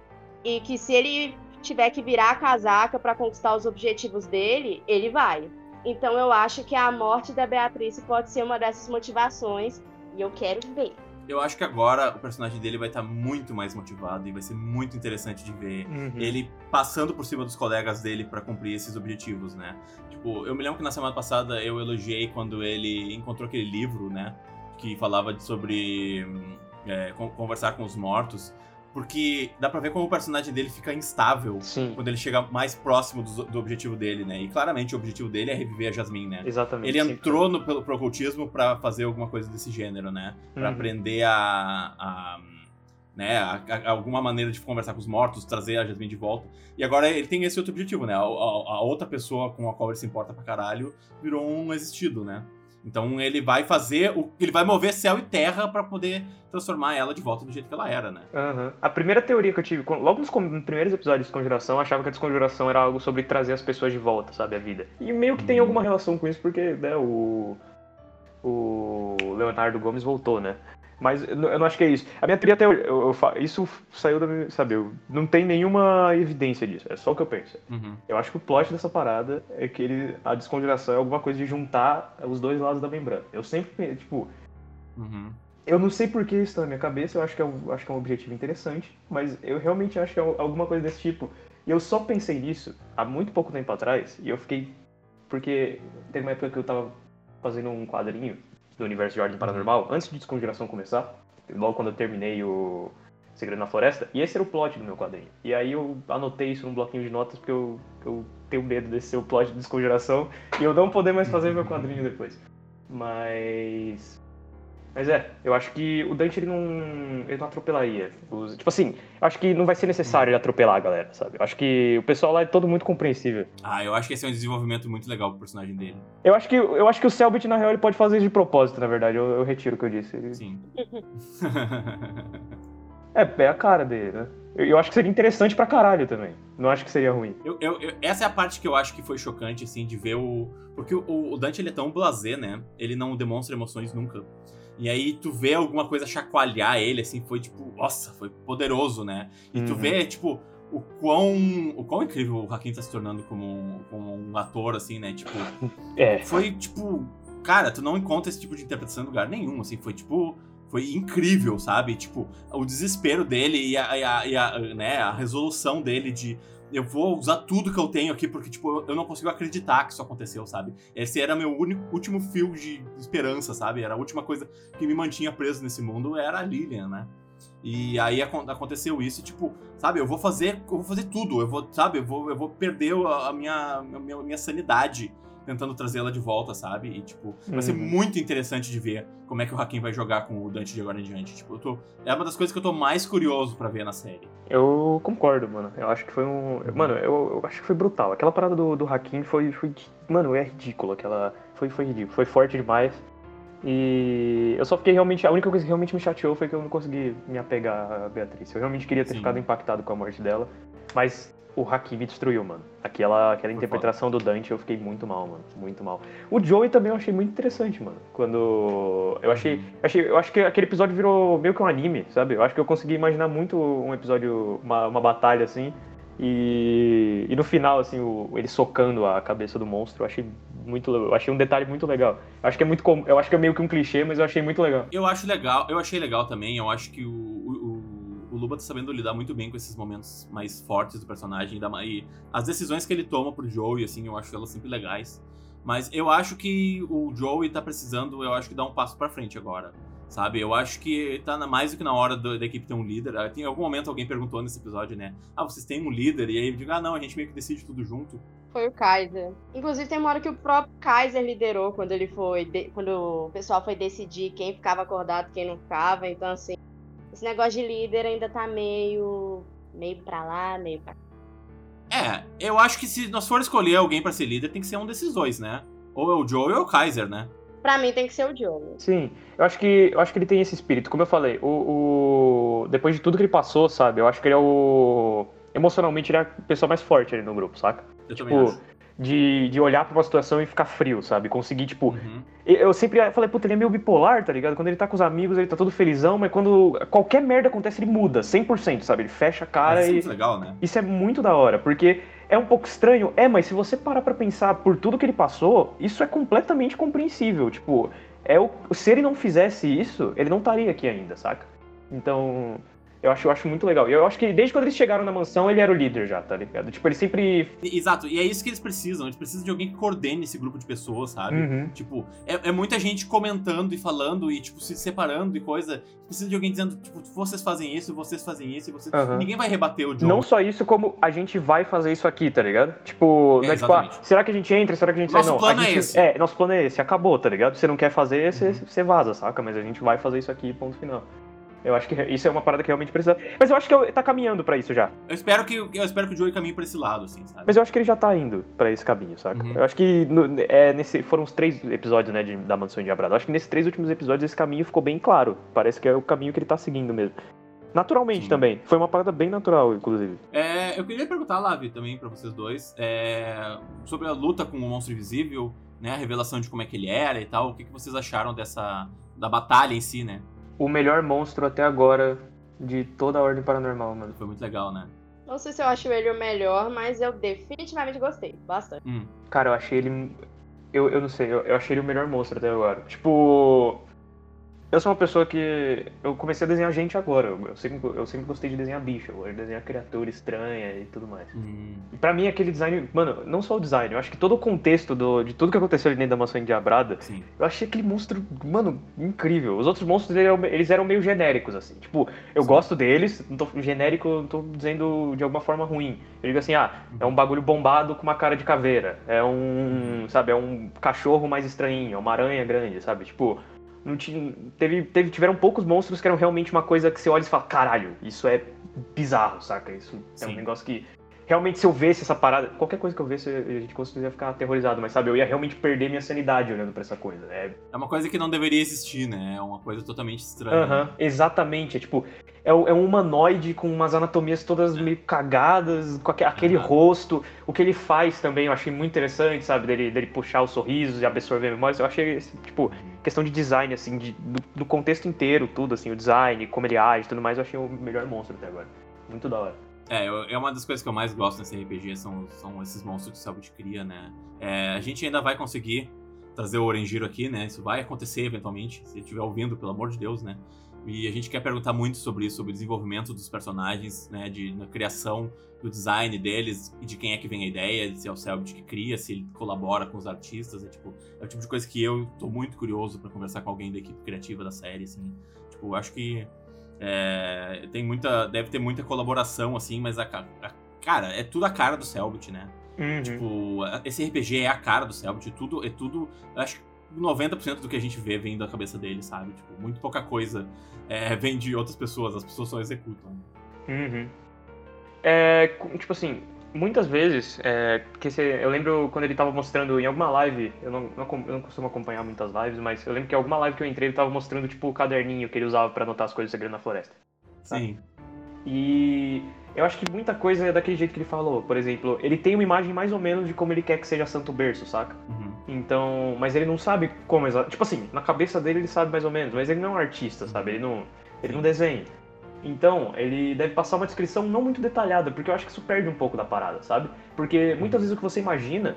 E que se ele tiver que virar a casaca pra conquistar os objetivos dele, ele vai. Então eu acho que a morte da Beatriz pode ser uma dessas motivações. E eu quero ver. Eu acho que agora o personagem dele vai estar muito mais motivado e vai ser muito interessante de ver ele passando por cima dos colegas dele pra cumprir esses objetivos, né? Tipo, eu me lembro que na semana passada eu elogiei quando ele encontrou aquele livro, né? Que falava sobre hum, é, con- conversar com os mortos. Porque dá pra ver como o personagem dele fica instável Sim, quando ele chega mais próximo do, do objetivo dele, né? E claramente o objetivo dele é reviver a Jasmine, né? exatamente. Ele sim. entrou no, pelo, pro ocultismo pra fazer alguma coisa desse gênero, né? Pra Uhum. aprender a. a né, a, a- alguma maneira de conversar com os mortos, trazer a Jasmine de volta. E agora ele tem esse outro objetivo, né? A, a- a outra pessoa com a qual ele se importa pra caralho virou um existido, né? Então ele vai fazer. O, ele vai mover céu e terra pra poder transformar ela de volta do jeito que ela era, né? Aham. A primeira teoria que eu tive, logo nos, nos primeiros episódios de Desconjuração, eu achava que a Desconjuração era algo sobre trazer as pessoas de volta, sabe, à vida. E meio que tem Uhum. alguma relação com isso, porque, né, o. O Leonardo Gomes voltou, né? Mas eu não acho que é isso. A minha teoria até. Eu, eu, eu, isso saiu da minha. Sabe, eu, não tem nenhuma evidência disso. É só o que eu penso. Uhum. Eu acho que o plot dessa parada é que ele, a desconjuração é alguma coisa de juntar os dois lados da membrana. Eu sempre. Tipo. Uhum. Eu não sei por que isso tá na minha cabeça, eu acho que, é um, acho que é um objetivo interessante, mas eu realmente acho que é alguma coisa desse tipo. E eu só pensei nisso há muito pouco tempo atrás, e eu fiquei. Porque teve uma época que eu tava fazendo um quadrinho do universo de Ordem Paranormal, antes de Desconjuração começar, logo quando eu terminei o Segredo na Floresta, e esse era o plot do meu quadrinho. E aí eu anotei isso num bloquinho de notas porque eu, eu tenho medo desse ser o plot de Desconjuração e eu não poder mais fazer meu quadrinho depois. Mas mas é, eu acho que o Dante ele não, ele não atropelaria. Os, tipo assim, eu acho que não vai ser necessário ele atropelar a galera, sabe? Eu acho que o pessoal lá é todo muito compreensível. Ah, eu acho que esse é um desenvolvimento muito legal pro personagem dele. Eu acho que, eu acho que o Selbit, na real, ele pode fazer isso de propósito, na verdade. Eu, eu retiro o que eu disse. Sim. é, é a cara dele, né? Eu, eu, acho que seria interessante pra caralho também. Não acho que seria ruim. Eu, eu, eu, essa é a parte que eu acho que foi chocante, assim, de ver o. Porque o, o Dante ele é tão blasé, né? Ele não demonstra emoções nunca. E aí tu vê alguma coisa chacoalhar ele, assim, foi tipo, nossa, foi poderoso, né? E uhum. tu vê, tipo, o quão, o quão incrível o Hakim tá se tornando como um, como um ator, assim, né? Tipo, é. foi tipo, cara, tu não encontra esse tipo de interpretação em lugar nenhum, assim, foi tipo, foi incrível, sabe? Tipo, o desespero dele e a, e a, e a, né, a resolução dele de eu vou usar tudo que eu tenho aqui, porque, tipo, eu não consigo acreditar que isso aconteceu, sabe? Esse era meu único, último fio de esperança, sabe? Era a última coisa que me mantinha preso nesse mundo, era a Lilian, né? E aí aconteceu isso, tipo, sabe, eu vou fazer, eu vou fazer tudo, eu vou, sabe, eu vou, eu vou perder a minha, a minha, a minha sanidade tentando trazê-la de volta, sabe? E, tipo, vai uhum. ser muito interessante de ver como é que o Hakim vai jogar com o Dante de agora em diante. Tipo, eu tô... é uma das coisas que eu tô mais curioso para ver na série. Eu concordo, mano. Eu acho que foi um. Mano, eu, eu acho que foi brutal. Aquela parada do, do Hakim foi, foi. Mano, é ridículo. Aquela. Foi, foi ridículo. Foi forte demais. E eu só fiquei realmente. A única coisa que realmente me chateou foi que eu não consegui me apegar a Beatriz. Eu realmente queria ter Sim. ficado impactado com a morte dela. Mas o Haki me destruiu, mano. Aquela, aquela interpretação do Dante eu fiquei muito mal, mano. Muito mal. O Joey também eu achei muito interessante, mano. Quando. Eu achei. Eu, achei, eu acho que aquele episódio virou meio que um anime, sabe? Eu acho que eu consegui imaginar muito um episódio, uma, uma batalha assim. E, e no final, assim, o, ele socando a cabeça do monstro, eu achei muito eu achei um detalhe muito legal. Eu acho que é muito eu acho que é meio que um clichê, mas eu achei muito legal. Eu acho legal, eu achei legal também. Eu acho que o, o, o Luba tá sabendo lidar muito bem com esses momentos mais fortes do personagem e as decisões que ele toma pro Joey, assim, eu acho elas sempre legais. Mas eu acho que o Joey tá precisando, eu acho que dar um passo para frente agora. Sabe? Eu acho que tá mais do que na hora do, da equipe ter um líder. Ah, tem algum momento alguém perguntou nesse episódio, né? Ah, vocês têm um líder? E aí eu digo, ah, não, a gente meio que decide tudo junto. Foi o Kaiser. Inclusive tem uma hora que o próprio Kaiser liderou quando ele foi. De... quando o pessoal foi decidir quem ficava acordado quem não ficava. Então, assim, esse negócio de líder ainda tá meio. meio pra lá, meio pra É, eu acho que se nós for escolher alguém para ser líder, tem que ser um desses dois, né? Ou é o Joe ou é o Kaiser, né? Pra mim tem que ser o Joe. Sim, eu acho que eu acho que ele tem esse espírito. Como eu falei, o, o... depois de tudo que ele passou, sabe? Eu acho que ele é o. Emocionalmente, ele é a pessoa mais forte ali no grupo, saca? Eu tipo, de, de olhar pra uma situação e ficar frio, sabe? Conseguir, tipo. Uhum. Eu sempre falei, puta, ele é meio bipolar, tá ligado? Quando ele tá com os amigos, ele tá todo felizão, mas quando qualquer merda acontece, ele muda, 100%, sabe? Ele fecha a cara é e. legal, né? Isso é muito da hora, porque é um pouco estranho, é, mas se você parar pra pensar por tudo que ele passou, isso é completamente compreensível. Tipo, é o... se ele não fizesse isso, ele não estaria aqui ainda, saca? Então, eu acho, eu acho muito legal. E eu acho que desde quando eles chegaram na mansão, ele era o líder já, tá ligado? Tipo, ele sempre. Exato, e é isso que eles precisam. Eles precisam de alguém que coordene esse grupo de pessoas, sabe? Uhum. Tipo, é, é, muita gente comentando e falando e, tipo, se separando e coisa. Precisa de alguém dizendo, tipo, vocês fazem isso, vocês fazem isso, e vocês. Uhum. Ninguém vai rebater o John. Não só isso, como a gente vai fazer isso aqui, tá ligado? Tipo, é, não é tipo, ah, será que a gente entra? Será que a gente nosso sai? Não. Plano a gente, é esse. É, nosso plano é esse, acabou, tá ligado? Você não quer fazer, você, uhum. você vaza, saca? Mas a gente vai fazer isso aqui, ponto final. Eu acho que isso é uma parada que realmente precisa. Mas eu acho que eu, tá caminhando para isso já. Eu espero que eu espero que o Joey caminhe pra esse lado, assim, sabe? Mas eu acho que ele já tá indo para esse caminho, saca? Uhum. Eu acho que no, é, nesse, foram os três episódios, né, de, da Mansão de Abrado. Eu acho que nesses três últimos episódios esse caminho ficou bem claro. Parece que é o caminho que ele tá seguindo mesmo. Naturalmente Sim. também. Foi uma parada bem natural, inclusive. É, eu queria perguntar, Lavi, também para vocês dois, é, sobre a luta com o monstro invisível, né? A revelação de como é que ele era e tal. O que, que vocês acharam dessa. da batalha em si, né? O melhor monstro até agora de toda a Ordem Paranormal, mano. Foi muito legal, né? Não sei se eu acho ele o melhor, mas eu definitivamente gostei. Bastante. Hum. Cara, eu achei ele. Eu, eu não sei, eu, eu achei ele o melhor monstro até agora. Tipo. Eu sou uma pessoa que. Eu comecei a desenhar gente agora. Eu sempre, eu sempre gostei de desenhar bicho. Eu desenhar criatura estranha e tudo mais. Hum. E pra mim, aquele design. Mano, não só o design, eu acho que todo o contexto do, de tudo que aconteceu ali dentro da maçã endiabrada. Sim. Eu achei aquele monstro, mano, incrível. Os outros monstros eles eram, eles eram meio genéricos, assim. Tipo, eu Sim. gosto deles, não tô, genérico, não tô dizendo de alguma forma ruim. Eu digo assim, ah, é um bagulho bombado com uma cara de caveira. É um. Sabe, é um cachorro mais estranhinho, é uma aranha grande, sabe? Tipo. Não tinha, teve, teve, tiveram poucos monstros que eram realmente uma coisa que você olha e fala, caralho, isso é bizarro, saca? Isso é um Sim. negócio que. Realmente, se eu vesse essa parada, qualquer coisa que eu visse, a gente conseguiria ficar aterrorizado, mas sabe, eu ia realmente perder minha sanidade olhando pra essa coisa. É, É uma coisa que não deveria existir, né? É uma coisa totalmente estranha. Aham, exatamente. É tipo, é, é um humanoide com umas anatomias todas meio cagadas, com aque- aquele rosto. O que ele faz também eu achei muito interessante, sabe? Dele, dele puxar os sorrisos e absorver memórias. Eu achei, tipo, questão de design, assim, de, do, do contexto inteiro, tudo, assim, o design, como ele age e tudo mais, eu achei o melhor monstro até agora. Muito da hora. É, é uma das coisas que eu mais gosto nesse RPG, são, são esses monstros o Selbit cria, né? É, a gente ainda vai conseguir trazer o Orangiro aqui, né? Isso vai acontecer eventualmente, se ele estiver ouvindo, pelo amor de Deus, né? E a gente quer perguntar muito sobre isso, sobre o desenvolvimento dos personagens, né? De, na criação do design deles e de quem é que vem a ideia, se é o Selbit que cria, se ele colabora com os artistas. É, tipo, é o tipo de coisa que eu tô muito curioso pra conversar com alguém da equipe criativa da série, assim. Tipo, acho que é, tem muita. Deve ter muita colaboração, assim, mas a, a- cara, é tudo a cara do Selbit, né? Uhum. Tipo, esse RPG é a cara do Selbit, tudo, é tudo. Acho que 90% do que a gente vê vem da cabeça dele, sabe? Tipo, muito pouca coisa é, vem de outras pessoas, as pessoas só executam. Uhum. É, tipo assim, muitas vezes, é, que eu lembro quando ele tava mostrando em alguma live, eu não, não, eu não costumo acompanhar muitas lives, mas eu lembro que em alguma live que eu entrei ele tava mostrando, tipo, o caderninho que ele usava pra anotar as coisas do Segredo na Floresta. Sim. E eu acho que muita coisa é daquele jeito que ele falou. Por exemplo, ele tem uma imagem mais ou menos de como ele quer que seja Santo Berço, saca? Uhum. Então, mas ele não sabe como exato. Tipo assim, na cabeça dele ele sabe mais ou menos, mas ele não é um artista, sabe? Ele não, ele não desenha. Então, ele deve passar uma descrição não muito detalhada, porque eu acho que isso perde um pouco da parada, sabe? Porque muitas vezes o que você imagina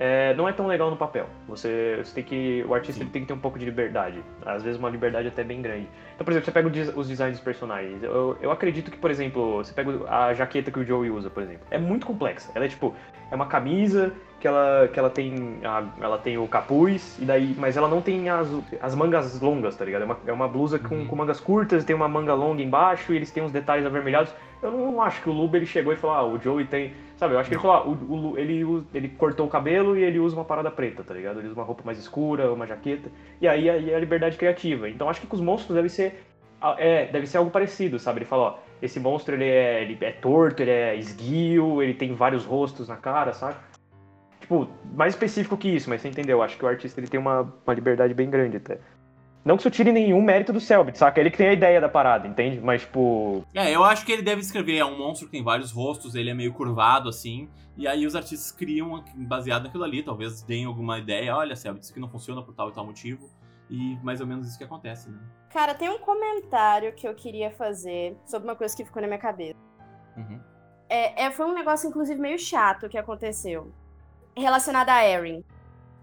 é, não é tão legal no papel. Você, você tem que. O artista tem que ter um pouco de liberdade. Às vezes uma liberdade até bem grande. Então, por exemplo, você pega os designs dos personagens. Eu, eu acredito que, por exemplo, você pega a jaqueta que o Joey usa, por exemplo. É muito complexa. Ela é tipo, é uma camisa que ela, que ela tem. a- ela tem o capuz, e daí. Mas ela não tem as, as mangas longas, tá ligado? É uma, é uma blusa com, Uhum. com mangas curtas, tem uma manga longa embaixo, e eles têm uns detalhes avermelhados. Eu não acho que o Luba ele chegou e falou, ah, o Joey tem. Sabe, eu acho que ele falou, ah, o, o ele, ele cortou o cabelo e ele usa uma parada preta, tá ligado? Ele usa uma roupa mais escura, uma jaqueta. E aí, aí é a liberdade criativa. Então acho que com os monstros deve ser. É, deve ser algo parecido, sabe? Ele fala, ó, esse monstro ele é, ele é torto, ele é esguio, ele tem vários rostos na cara, sabe? Tipo, mais específico que isso, mas você entendeu? Acho que o artista ele tem uma, uma liberdade bem grande até. Não que isso tire nenhum mérito do Selbit, saca? Ele que tem a ideia da parada, entende? Mas, tipo. É, eu acho que ele deve descrever. É um monstro que tem vários rostos, ele é meio curvado, assim. E aí os artistas criam, baseado naquilo ali, talvez deem alguma ideia. Olha, Selbit, isso aqui não funciona por tal e tal motivo. E mais ou menos isso que acontece, né? Cara, tem um comentário que eu queria fazer sobre uma coisa que ficou na minha cabeça. Uhum. É, é, foi um negócio, inclusive, meio chato que aconteceu. Relacionado a Erin.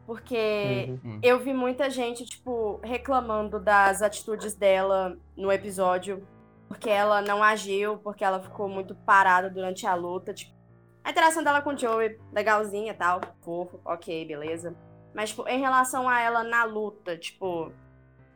Porque Uhum. eu vi muita gente, tipo, reclamando das atitudes dela no episódio. Porque ela não agiu, porque ela ficou muito parada durante a luta. Tipo, a interação dela com o Joey, legalzinha e tal. Fofo, ok, beleza. Mas, tipo, em relação a ela na luta, tipo.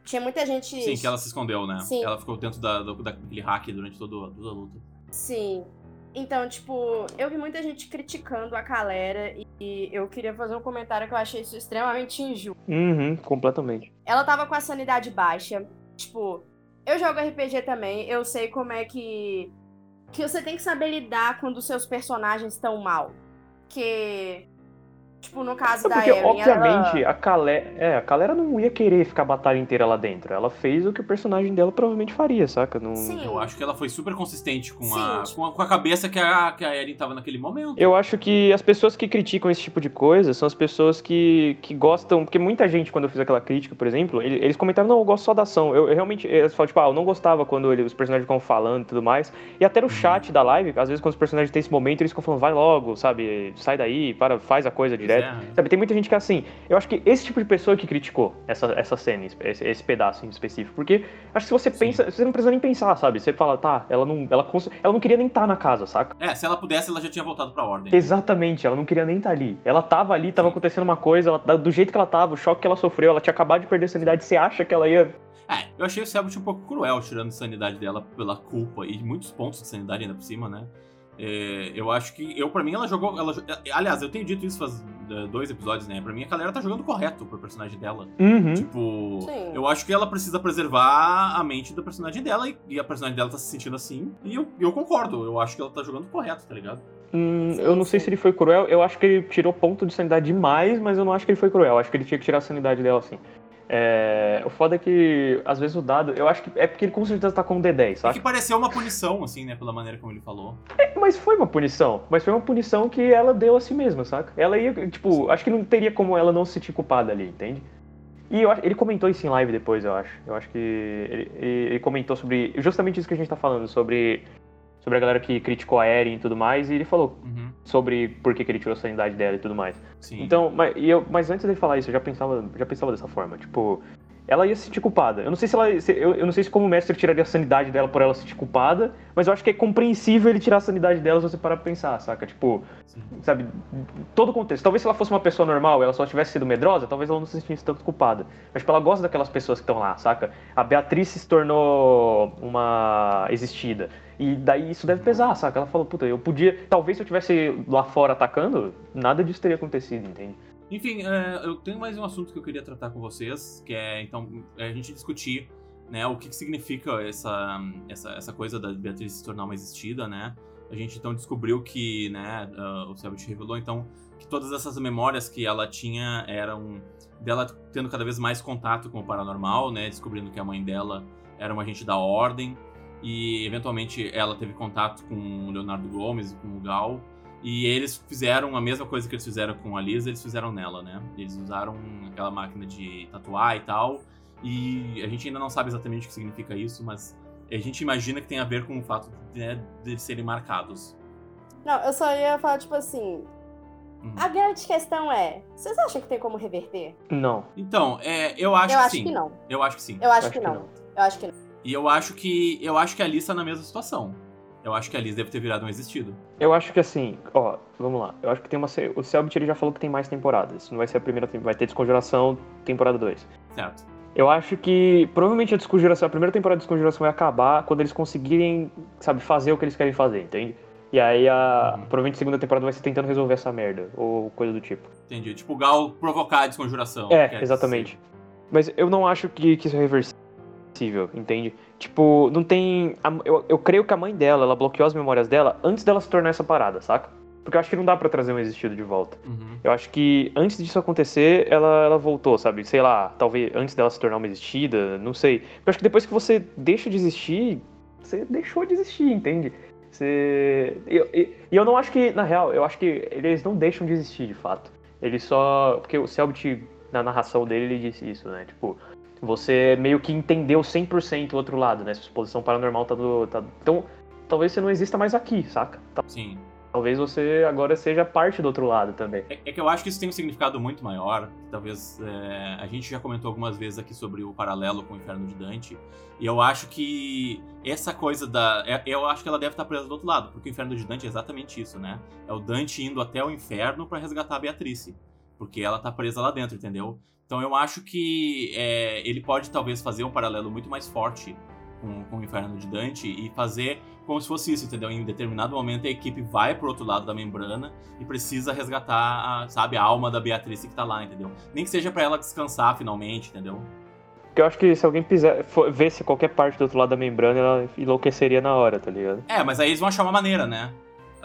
Tinha muita gente. Sim, que ela se escondeu, né? Sim. Ela ficou dentro da, do, daquele hack durante toda, toda a luta. Sim. Então, tipo, eu vi muita gente criticando a Calera e eu queria fazer um comentário que eu achei isso extremamente injusto. Uhum, completamente. Ela tava com a sanidade baixa. Tipo, eu jogo RPG também, eu sei como é que. Que você tem que saber lidar quando os seus personagens estão mal. Que. Tipo, no caso É da porque, Erin, obviamente, ela... a Calé, é, a Calera não ia querer ficar a batalha inteira lá dentro. Ela fez o que o personagem dela provavelmente faria, saca? Não... Sim. Eu acho que ela foi super consistente com, a, com, a, com a cabeça que a, que a Erin tava naquele momento. Eu acho que as pessoas que criticam esse tipo de coisa são as pessoas que, que gostam. Porque muita gente, quando eu fiz aquela crítica, por exemplo, ele- eles comentaram: não, eu gosto só da ação. Eu, eu realmente. Eles falam, tipo, ah, eu não gostava quando ele- os personagens ficam falando e tudo mais. E até no Uhum. chat da live, às vezes, quando os personagens têm esse momento, eles ficam falando, vai logo, sabe? Sai daí, para, faz a coisa direto. é. Sabe, tem muita gente que é assim. Eu acho que esse tipo de pessoa que criticou essa, essa cena, esse, esse pedaço em específico. Porque acho que se você Sim. pensa, você não precisa nem pensar, sabe? Você fala, tá, ela não, ela, ela não queria nem estar na casa, saca? É, se ela pudesse, ela já tinha voltado pra ordem. Exatamente, ela não queria nem estar ali. Ela tava ali, tava Sim. acontecendo uma coisa, ela, do jeito que ela tava, o choque que ela sofreu, ela tinha acabado de perder a sanidade, você acha que ela ia. É, eu achei o Selbit um pouco cruel, tirando a sanidade dela pela culpa e muitos pontos de sanidade ainda por cima, né? É, eu acho que. Eu, pra mim, ela jogou. Ela, jo- aliás, eu tenho dito isso faz é, dois episódios, né? Pra mim, a galera tá jogando correto pro personagem dela. Uhum. Tipo, Sim. eu acho que ela precisa preservar a mente do personagem dela e, e a personagem dela tá se sentindo assim. E eu, eu concordo, eu acho que ela tá jogando correto, tá ligado? Hum, eu não sei se ele foi cruel, eu acho que ele tirou ponto de sanidade demais, mas eu não acho que ele foi cruel. Eu acho que ele tinha que tirar a sanidade dela assim. É, o foda é que, às vezes, o dado. Eu acho que é porque ele com certeza tá com um D10, É sabe? que pareceu uma punição, assim, né? Pela maneira como ele falou. Mas foi uma punição. Mas foi uma punição que ela deu a si mesma, saca? Ela ia, tipo, acho que não teria como ela não se sentir culpada ali, entende? E eu ele comentou isso em live depois, eu acho. Eu acho que ele, ele- ele comentou sobre justamente isso que a gente tá falando, sobre, sobre a galera que criticou a Eren e tudo mais, e ele falou Uhum, sobre por que, que ele tirou a sanidade dela e tudo mais. sim. Então, mas, eu, mas antes dele falar isso, eu já pensava, já pensava dessa forma, tipo, ela ia se sentir culpada. Eu não sei se ela. se- eu, eu não sei se como mestre tiraria a sanidade dela por ela se sentir culpada, mas eu acho que é compreensível ele tirar a sanidade dela se você parar pra pensar, saca? Tipo, Sim. sabe, todo o contexto. Talvez se ela fosse uma pessoa normal, ela só tivesse sido medrosa, talvez ela não se sentisse tanto culpada. Mas tipo, ela gosta daquelas pessoas que estão lá, saca? A Beatriz se tornou uma existida. E daí isso deve pesar, saca? Ela falou, puta, eu podia. Talvez se eu tivesse lá fora atacando, nada disso teria acontecido, entende? Enfim, é, eu tenho mais um assunto que eu queria tratar com vocês, que é, então, é a gente discutir, né, o que, que significa essa, essa, essa coisa da Beatriz se tornar uma existida, né? A gente, então, descobriu que, né, ah, o Selbit revelou, então, que todas essas memórias que ela tinha eram dela tendo cada vez mais contato com o paranormal, né, descobrindo que a mãe dela era uma agente da Ordem, e, eventualmente, ela teve contato com o Leonardo Gomes e com o Gal, e eles fizeram a mesma coisa que eles fizeram com a Lisa, eles fizeram nela, né? Eles usaram aquela máquina de tatuar e tal. E a gente ainda não sabe exatamente o que significa isso, mas a gente imagina que tem a ver com o fato né, de eles serem marcados. Não, eu só ia falar, tipo assim. Uhum. A grande questão é: vocês acham que tem como reverter? Não. Então, é, eu acho eu que acho sim. que não. Eu acho que sim. Eu acho, Acho que, que não. não. Eu acho que não. E eu acho que eu acho que a Liz tá na mesma situação. Eu acho que a Liz deve ter virado um existido. Eu acho que assim, ó, vamos lá. Eu acho que tem uma. O Selbit ele já falou que tem mais temporadas. Não vai ser a primeira, vai ter Desconjuração, temporada 2. Certo. Eu acho que provavelmente a Desconjuração, a primeira temporada de Desconjuração vai acabar quando eles conseguirem, sabe, fazer o que eles querem fazer, entende? E aí a. Uhum. Provavelmente a segunda temporada vai ser tentando resolver essa merda, ou coisa do tipo. Entendi. Tipo, o Gal provocar a desconjuração. É, exatamente. Mas eu não acho que, que isso é reversível, entende? Tipo, não tem. eu, eu creio que a mãe dela, ela bloqueou as memórias dela antes dela se tornar essa parada, saca? Porque eu acho que não dá pra trazer um existido de volta. Uhum. Eu acho que antes disso acontecer, ela, ela voltou, sabe? Sei lá, talvez antes dela se tornar uma existida, não sei. Eu acho que depois que você deixa de existir, você deixou de existir, entende? Você. E eu, e- e eu não acho que, na real, eu acho que eles não deixam de existir de fato. Eles só. Porque o Selbit, na narração dele, ele disse isso, né? Tipo, você meio que entendeu 100% o outro lado, né? Sua exposição paranormal tá do. Tá... Então, talvez você não exista mais aqui, saca? Sim. Talvez você agora seja parte do outro lado também. É, é que eu acho que isso tem um significado muito maior. Talvez é, a gente já comentou algumas vezes aqui sobre o paralelo com o Inferno de Dante. E eu acho que essa coisa da. é- eu acho que ela deve estar presa do outro lado, porque o Inferno de Dante é exatamente isso, né? É o Dante indo até o inferno para resgatar a Beatrice. Porque ela tá presa lá dentro, entendeu? Então eu acho que é, ele pode talvez fazer um paralelo muito mais forte com, com o Inferno de Dante e fazer como se fosse isso, entendeu? Em determinado momento a equipe vai pro outro lado da membrana e precisa resgatar, a, sabe, a alma da Beatriz que tá lá, entendeu? Nem que seja pra ela descansar finalmente, entendeu? Porque eu acho que se alguém piser, for, visse qualquer parte do outro lado da membrana, ela enlouqueceria na hora, tá ligado? É, mas aí eles vão achar uma maneira, né?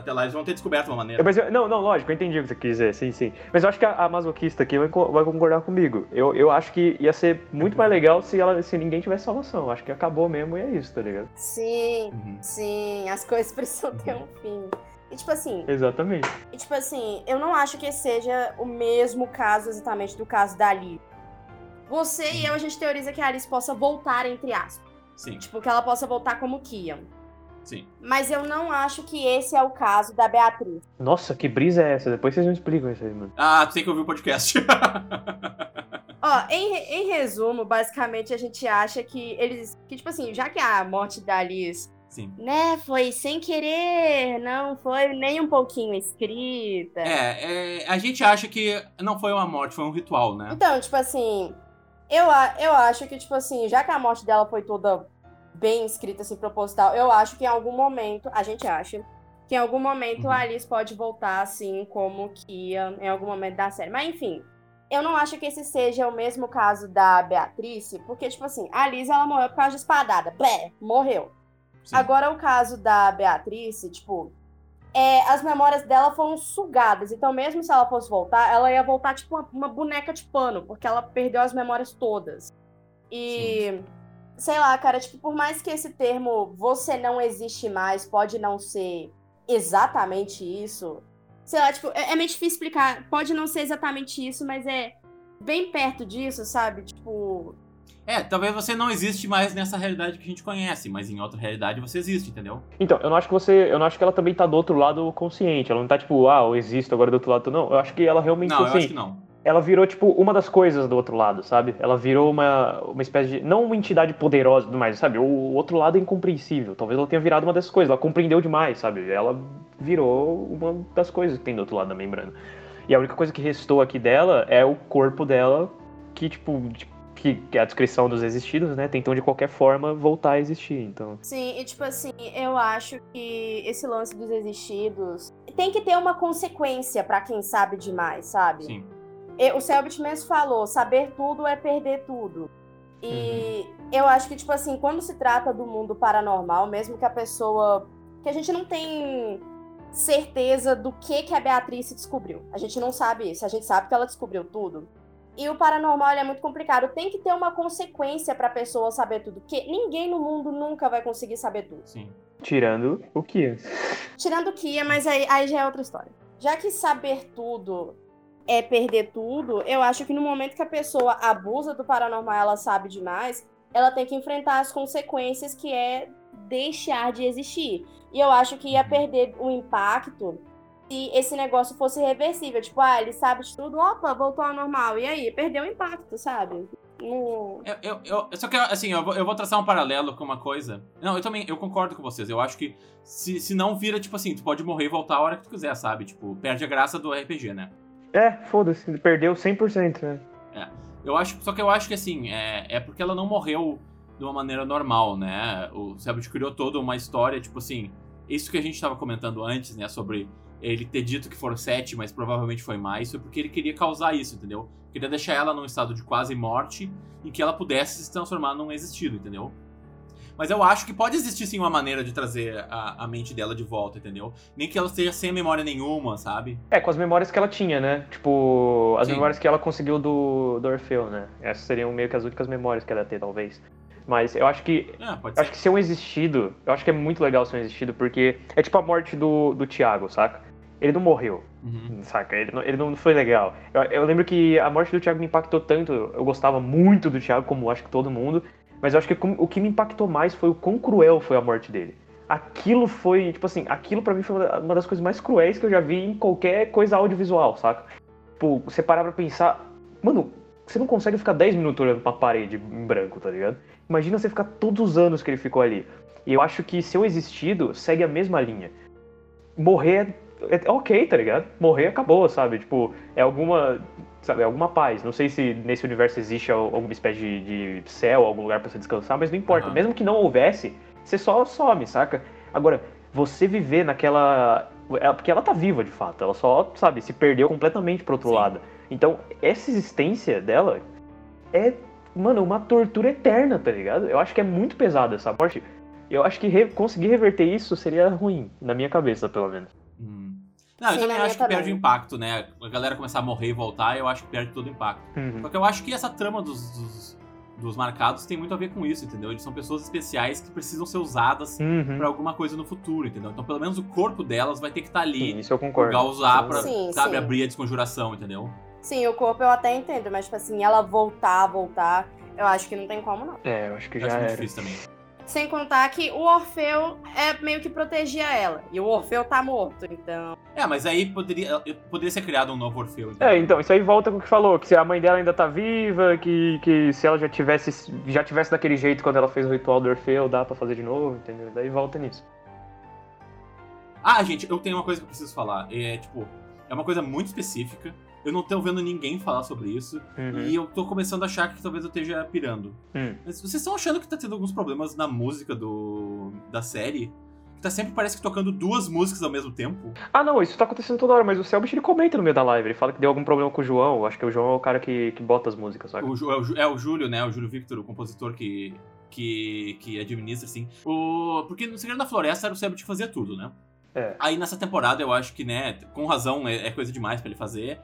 Até lá eles vão ter descoberto uma maneira. Mas eu, não, não, lógico, eu entendi o que você quis dizer, sim, sim. Mas eu acho que a, a masoquista aqui vai, vai, concordar comigo. Eu, eu acho que ia ser muito mais legal se, ela, se ninguém tivesse salvação. Acho que acabou mesmo e é isso, tá ligado? Sim, uhum. sim, as coisas precisam ter um fim. E tipo assim. Exatamente. E tipo assim, eu não acho que seja o mesmo caso exatamente do caso da Alice. Você e eu, a gente teoriza que a Alice possa voltar, entre aspas. Sim. Tipo, que ela possa voltar como Kian. Sim. Mas eu não acho que esse é o caso da Beatriz. Nossa, que brisa é essa? Depois vocês me explicam isso aí, mano. Ah, tu tem que ouvir o podcast. Ó, em, em resumo, basicamente a gente acha que eles. Que, tipo assim, já que a morte da Alice Sim. Né, foi sem querer, não foi nem um pouquinho escrita. É, é, a gente acha que não foi uma morte, foi um ritual, né? Então, tipo assim, eu, eu acho que, tipo assim, já que a morte dela foi toda bem escrita, assim, proposital, eu acho que em algum momento, a gente acha, que em algum momento uhum. a Alice pode voltar, assim, como Kia, em algum momento da série. Mas, enfim, eu não acho que esse seja o mesmo caso da Beatrice, porque, tipo assim, a Alice, ela morreu por causa de espadada. Bé, morreu. Sim. Agora, o caso da Beatrice, tipo, é, as memórias dela foram sugadas. Então, mesmo se ela fosse voltar, ela ia voltar tipo uma, uma boneca de pano, porque ela perdeu as memórias todas. E. Sim. Sei lá, cara, tipo, por mais que esse termo você não existe mais pode não ser exatamente isso. Sei lá, tipo, é, é meio difícil explicar. Pode não ser exatamente isso, mas é bem perto disso, sabe? Tipo, é, talvez você não existe mais nessa realidade que a gente conhece, mas em outra realidade você existe, entendeu? Então, eu não acho que você. Eu não acho que ela também tá do outro lado consciente. Ela não tá tipo, ah, eu existo agora do outro lado. Não, eu acho que ela realmente. Não, assim, eu acho que não. Ela virou, tipo, uma das coisas do outro lado, sabe? Ela virou uma, uma espécie de. Não uma entidade poderosa demais, sabe? O outro lado é incompreensível. Talvez ela tenha virado uma dessas coisas. Ela compreendeu demais, sabe? Ela virou uma das coisas que tem do outro lado da membrana. E a única coisa que restou aqui dela é o corpo dela, que, tipo, que, que é a descrição dos existidos, né, tentam de qualquer forma voltar a existir, então. Sim, e tipo assim, eu acho que esse lance dos existidos tem que ter uma consequência para quem sabe demais, sabe? Sim. O Selbit mesmo falou, saber tudo é perder tudo. E uhum. eu acho que, tipo assim, quando se trata do mundo paranormal, mesmo que a pessoa. que a gente não tem certeza do que, que a Beatriz descobriu. A gente não sabe isso. A gente sabe que ela descobriu tudo. E o paranormal é muito complicado. Tem que ter uma consequência para a pessoa saber tudo. Porque ninguém no mundo nunca vai conseguir saber tudo. Sim. Tirando o Kia. Tirando o Kia, mas aí, aí já é outra história. Já que saber tudo é perder tudo, eu acho que no momento que a pessoa abusa do paranormal, ela sabe demais, ela tem que enfrentar as consequências que é deixar de existir. E eu acho que ia uhum. perder o impacto se esse negócio fosse reversível. Tipo, ah, ele sabe de tudo, opa, voltou ao normal. E aí? Perdeu o impacto, sabe? Eu, eu, eu, só que, assim, eu vou, eu vou traçar um paralelo com uma coisa. Não, eu também, eu concordo com vocês. Eu acho que se, se não vira, tipo assim, tu pode morrer e voltar a hora que tu quiser, sabe? Tipo, perde a graça do RPG, né? É, foda-se, perdeu 100%, né? É. Eu acho, só que eu acho que, assim, é, é porque ela não morreu de uma maneira normal, né? O Sebut criou toda uma história, tipo assim, isso que a gente estava comentando antes, né, sobre ele ter dito que foram sete, mas provavelmente foi mais, foi porque ele queria causar isso, entendeu? Queria deixar ela num estado de quase morte e que ela pudesse se transformar num existido, entendeu? Mas eu acho que pode existir sim uma maneira de trazer a, a mente dela de volta, entendeu? Nem que ela esteja sem memória nenhuma, sabe? É, com as memórias que ela tinha, né? Tipo, as sim. memórias que ela conseguiu do, do Orfeu, né? Essas seriam meio que as únicas memórias que ela ia ter, talvez. Mas eu acho que. É, acho que ser um existido. Eu acho que é muito legal ser um existido, porque é tipo a morte do, do Thiago, saca? ele não morreu, uhum. saca? Ele não, ele não foi legal. Eu, eu, lembro que a morte do Thiago me impactou tanto, eu gostava muito do Thiago, como acho que todo mundo, mas eu acho que o que me impactou mais foi o quão cruel foi a morte dele. Aquilo foi, tipo assim, aquilo para mim foi uma das coisas mais cruéis que eu já vi em qualquer coisa audiovisual, saca? Tipo, você parar pra pensar, mano, você não consegue ficar 10 minutos olhando pra parede em branco, tá ligado? Imagina você ficar todos os anos que ele ficou ali. E eu acho que seu existido segue a mesma linha. Morrer é ok, tá ligado? Morrer acabou, sabe? Tipo, é alguma. Sabe, alguma paz. Não sei se nesse universo existe alguma espécie de, de céu, algum lugar para você descansar, mas não importa. Uhum. Mesmo que não houvesse, você só some, saca? Agora, você viver naquela. Porque ela tá viva de fato, ela só, sabe, se perdeu completamente pro outro Sim. lado. Então, essa existência dela é, mano, uma tortura eterna, tá ligado? Eu acho que é muito pesada essa morte. Eu acho que re conseguir reverter isso seria ruim, na minha cabeça, pelo menos. Hum. Não, Sim, eu também acho que também. perde o impacto, né? A galera começar a morrer e voltar, eu acho que perde todo o impacto. Uhum. Porque eu acho que essa trama dos, dos, dos, marcados tem muito a ver com isso, entendeu? Eles são pessoas especiais que precisam ser usadas uhum. para alguma coisa no futuro, entendeu? Então, pelo menos o corpo delas vai ter que estar tá ali. Sim, isso eu concordo. Pra usar pra, sim, sabe, sim. abrir a desconjuração, entendeu? Sim, o corpo eu até entendo, mas, tipo assim, ela voltar, voltar, eu acho que não tem como, não. É, eu acho que eu já acho era. difícil também. Sem contar que o Orfeu é meio que protegia ela. E o Orfeu tá morto, então. É, mas aí poderia, poderia ser criado um novo Orfeu. Então. É, então, isso aí volta com o que falou, que se a mãe dela ainda tá viva, que, que se ela já tivesse já tivesse daquele jeito quando ela fez o ritual do Orfeu, dá pra fazer de novo, entendeu? Daí volta nisso. Ah, gente, eu tenho uma coisa que eu preciso falar. É, tipo, é uma coisa muito específica. Eu não tô vendo ninguém falar sobre isso. Uhum. E eu tô começando a achar que talvez eu esteja pirando. Uhum. Mas vocês estão achando que tá tendo alguns problemas na música do da série? Que tá sempre parece que tocando duas músicas ao mesmo tempo. Ah, não, isso tá acontecendo toda hora, mas o Selbit ele comenta no meio da live. Ele fala que deu algum problema com o João. Acho que o João é o cara que, que bota as músicas, sabe? O, é, o, é o Júlio, né? O Júlio Victor, o compositor que, que, que administra, assim. O, porque no Segredo da Floresta era o Selbit que fazia tudo, né? É. Aí nessa temporada eu acho que, né, com razão, é, é coisa demais para ele fazer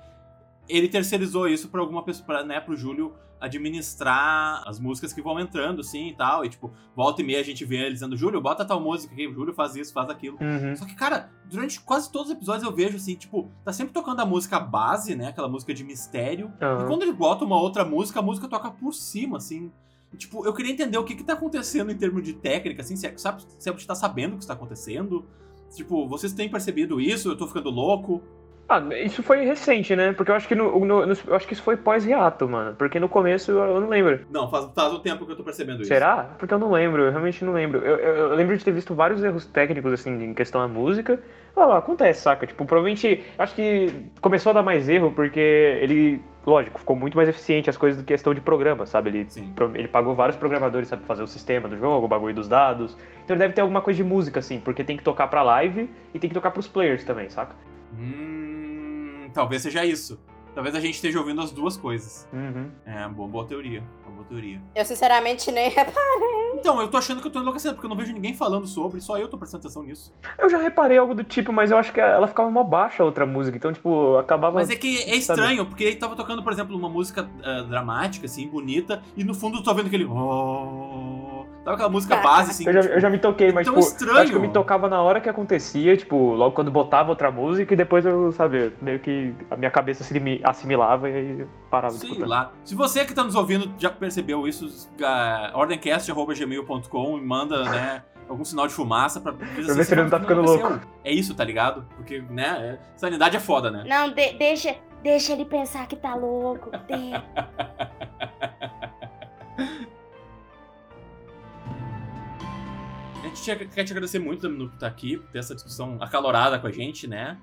ele terceirizou isso pra alguma pessoa, pra, né, pro Júlio administrar as músicas que vão entrando, assim, e tal. E, tipo, volta e meia a gente vê ele dizendo, Júlio, bota tal música aqui, o Júlio faz isso, faz aquilo. Uhum. Só que, cara, durante quase todos os episódios eu vejo, assim, tipo, tá sempre tocando a música base, né, aquela música de mistério. Uhum. E quando ele bota uma outra música, a música toca por cima, assim. tipo, eu queria entender o que que tá acontecendo em termos de técnica, assim, se, é, sabe, se a gente tá sabendo o que está acontecendo. Tipo, vocês têm percebido isso? Eu tô ficando louco? Ah, isso foi recente, né? Porque eu acho que no, no, no eu acho que isso foi pós-reato, mano. Porque no começo eu não lembro. Não, faz, faz um tempo que eu tô percebendo isso. Será? Porque eu não lembro, eu realmente não lembro. Eu, eu, eu lembro de ter visto vários erros técnicos, assim, em questão da música. Ah, acontece, saca? Tipo, provavelmente. Acho que começou a dar mais erro porque ele. Lógico, ficou muito mais eficiente as coisas do questão de programa, sabe? Ele, ele pagou vários programadores, sabe, fazer o sistema do jogo, o bagulho dos dados. Então ele deve ter alguma coisa de música, assim, porque tem que tocar pra live e tem que tocar pros players também, saca? Hum talvez seja isso. Talvez a gente esteja ouvindo as duas coisas. Uhum. É, boa, boa teoria. Uma boa teoria. Eu, sinceramente, nem reparei. Então, eu tô achando que eu tô enlouquecendo, porque eu não vejo ninguém falando sobre, só eu tô prestando atenção nisso. Eu já reparei algo do tipo, mas eu acho que ela ficava mó baixa a outra música, então, tipo, acabava. Mas é que é estranho, sabe? porque ele tava tocando, por exemplo, uma música uh, dramática, assim, bonita, e no fundo eu tô vendo aquele. Oh Sabe aquela música base, assim? Eu já, tipo, eu já me toquei, mas, tipo, estranho. acho que eu me tocava na hora que acontecia, tipo, logo quando botava outra música e depois eu, sabe, meio que a minha cabeça se assimilava e aí parava Sei de lá. Se você que tá nos ouvindo já percebeu isso, uh, ordencast.gmail.com e manda, né, algum sinal de fumaça pra, pra ver se ele não tá ficando louco. É isso, tá ligado? Porque, né, é, sanidade é foda, né? Não, de, deixa, deixa ele pensar que tá louco. gente quer te agradecer muito, Domino, por estar aqui, por ter essa discussão acalorada com a gente, né?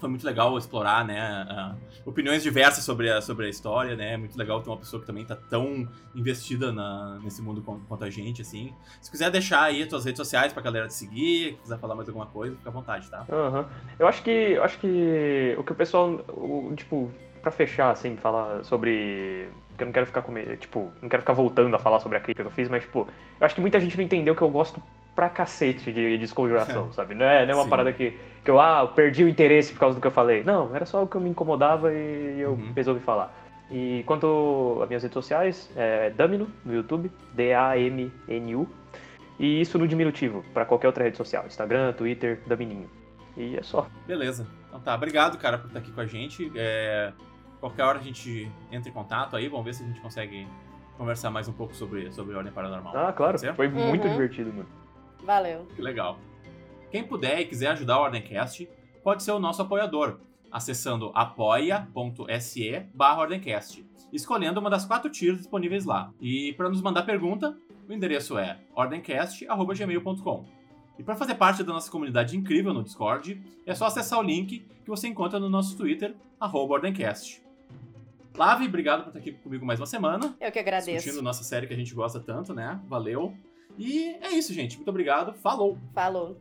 Foi muito legal explorar, né, uh, opiniões diversas sobre a, sobre a história, né? É muito legal ter uma pessoa que também tá tão investida na, nesse mundo quanto a gente, assim. Se quiser deixar aí as tuas redes sociais pra galera te seguir, quiser falar mais alguma coisa, fica à vontade, tá? Uhum. Eu acho que, eu acho que o que o pessoal, o, tipo, pra fechar, assim, falar sobre porque eu não quero ficar com tipo, não quero ficar voltando a falar sobre a crítica que eu fiz, mas, tipo, eu acho que muita gente não entendeu que eu gosto pra cacete de desconjuração, sabe? Não é, não é uma Sim. parada que, que eu, ah, eu perdi o interesse por causa do que eu falei. Não, era só o que eu me incomodava e eu uhum. resolvi falar. E quanto às minhas redes sociais, é Damino no YouTube, D-A-M-N-U. E isso no diminutivo, para qualquer outra rede social, Instagram, Twitter, Damininho. E é só. Beleza. Então tá, obrigado, cara, por estar aqui com a gente. É... Qualquer hora a gente entra em contato aí, vamos ver se a gente consegue conversar mais um pouco sobre, sobre Ordem Paranormal. Ah, claro. Foi muito uhum. divertido, mano. Valeu. Que legal. Quem puder e quiser ajudar o Ordencast, pode ser o nosso apoiador, acessando apoia.se barra Ordencast, escolhendo uma das quatro tiers disponíveis lá. E para nos mandar pergunta, o endereço é ordencast.gmail.com. E para fazer parte da nossa comunidade incrível no Discord, é só acessar o link que você encontra no nosso Twitter, Ordencast. Lave, obrigado por estar aqui comigo mais uma semana. Eu que agradeço. Discutindo nossa série que a gente gosta tanto, né? Valeu. E é isso, gente. Muito obrigado. Falou. Falou.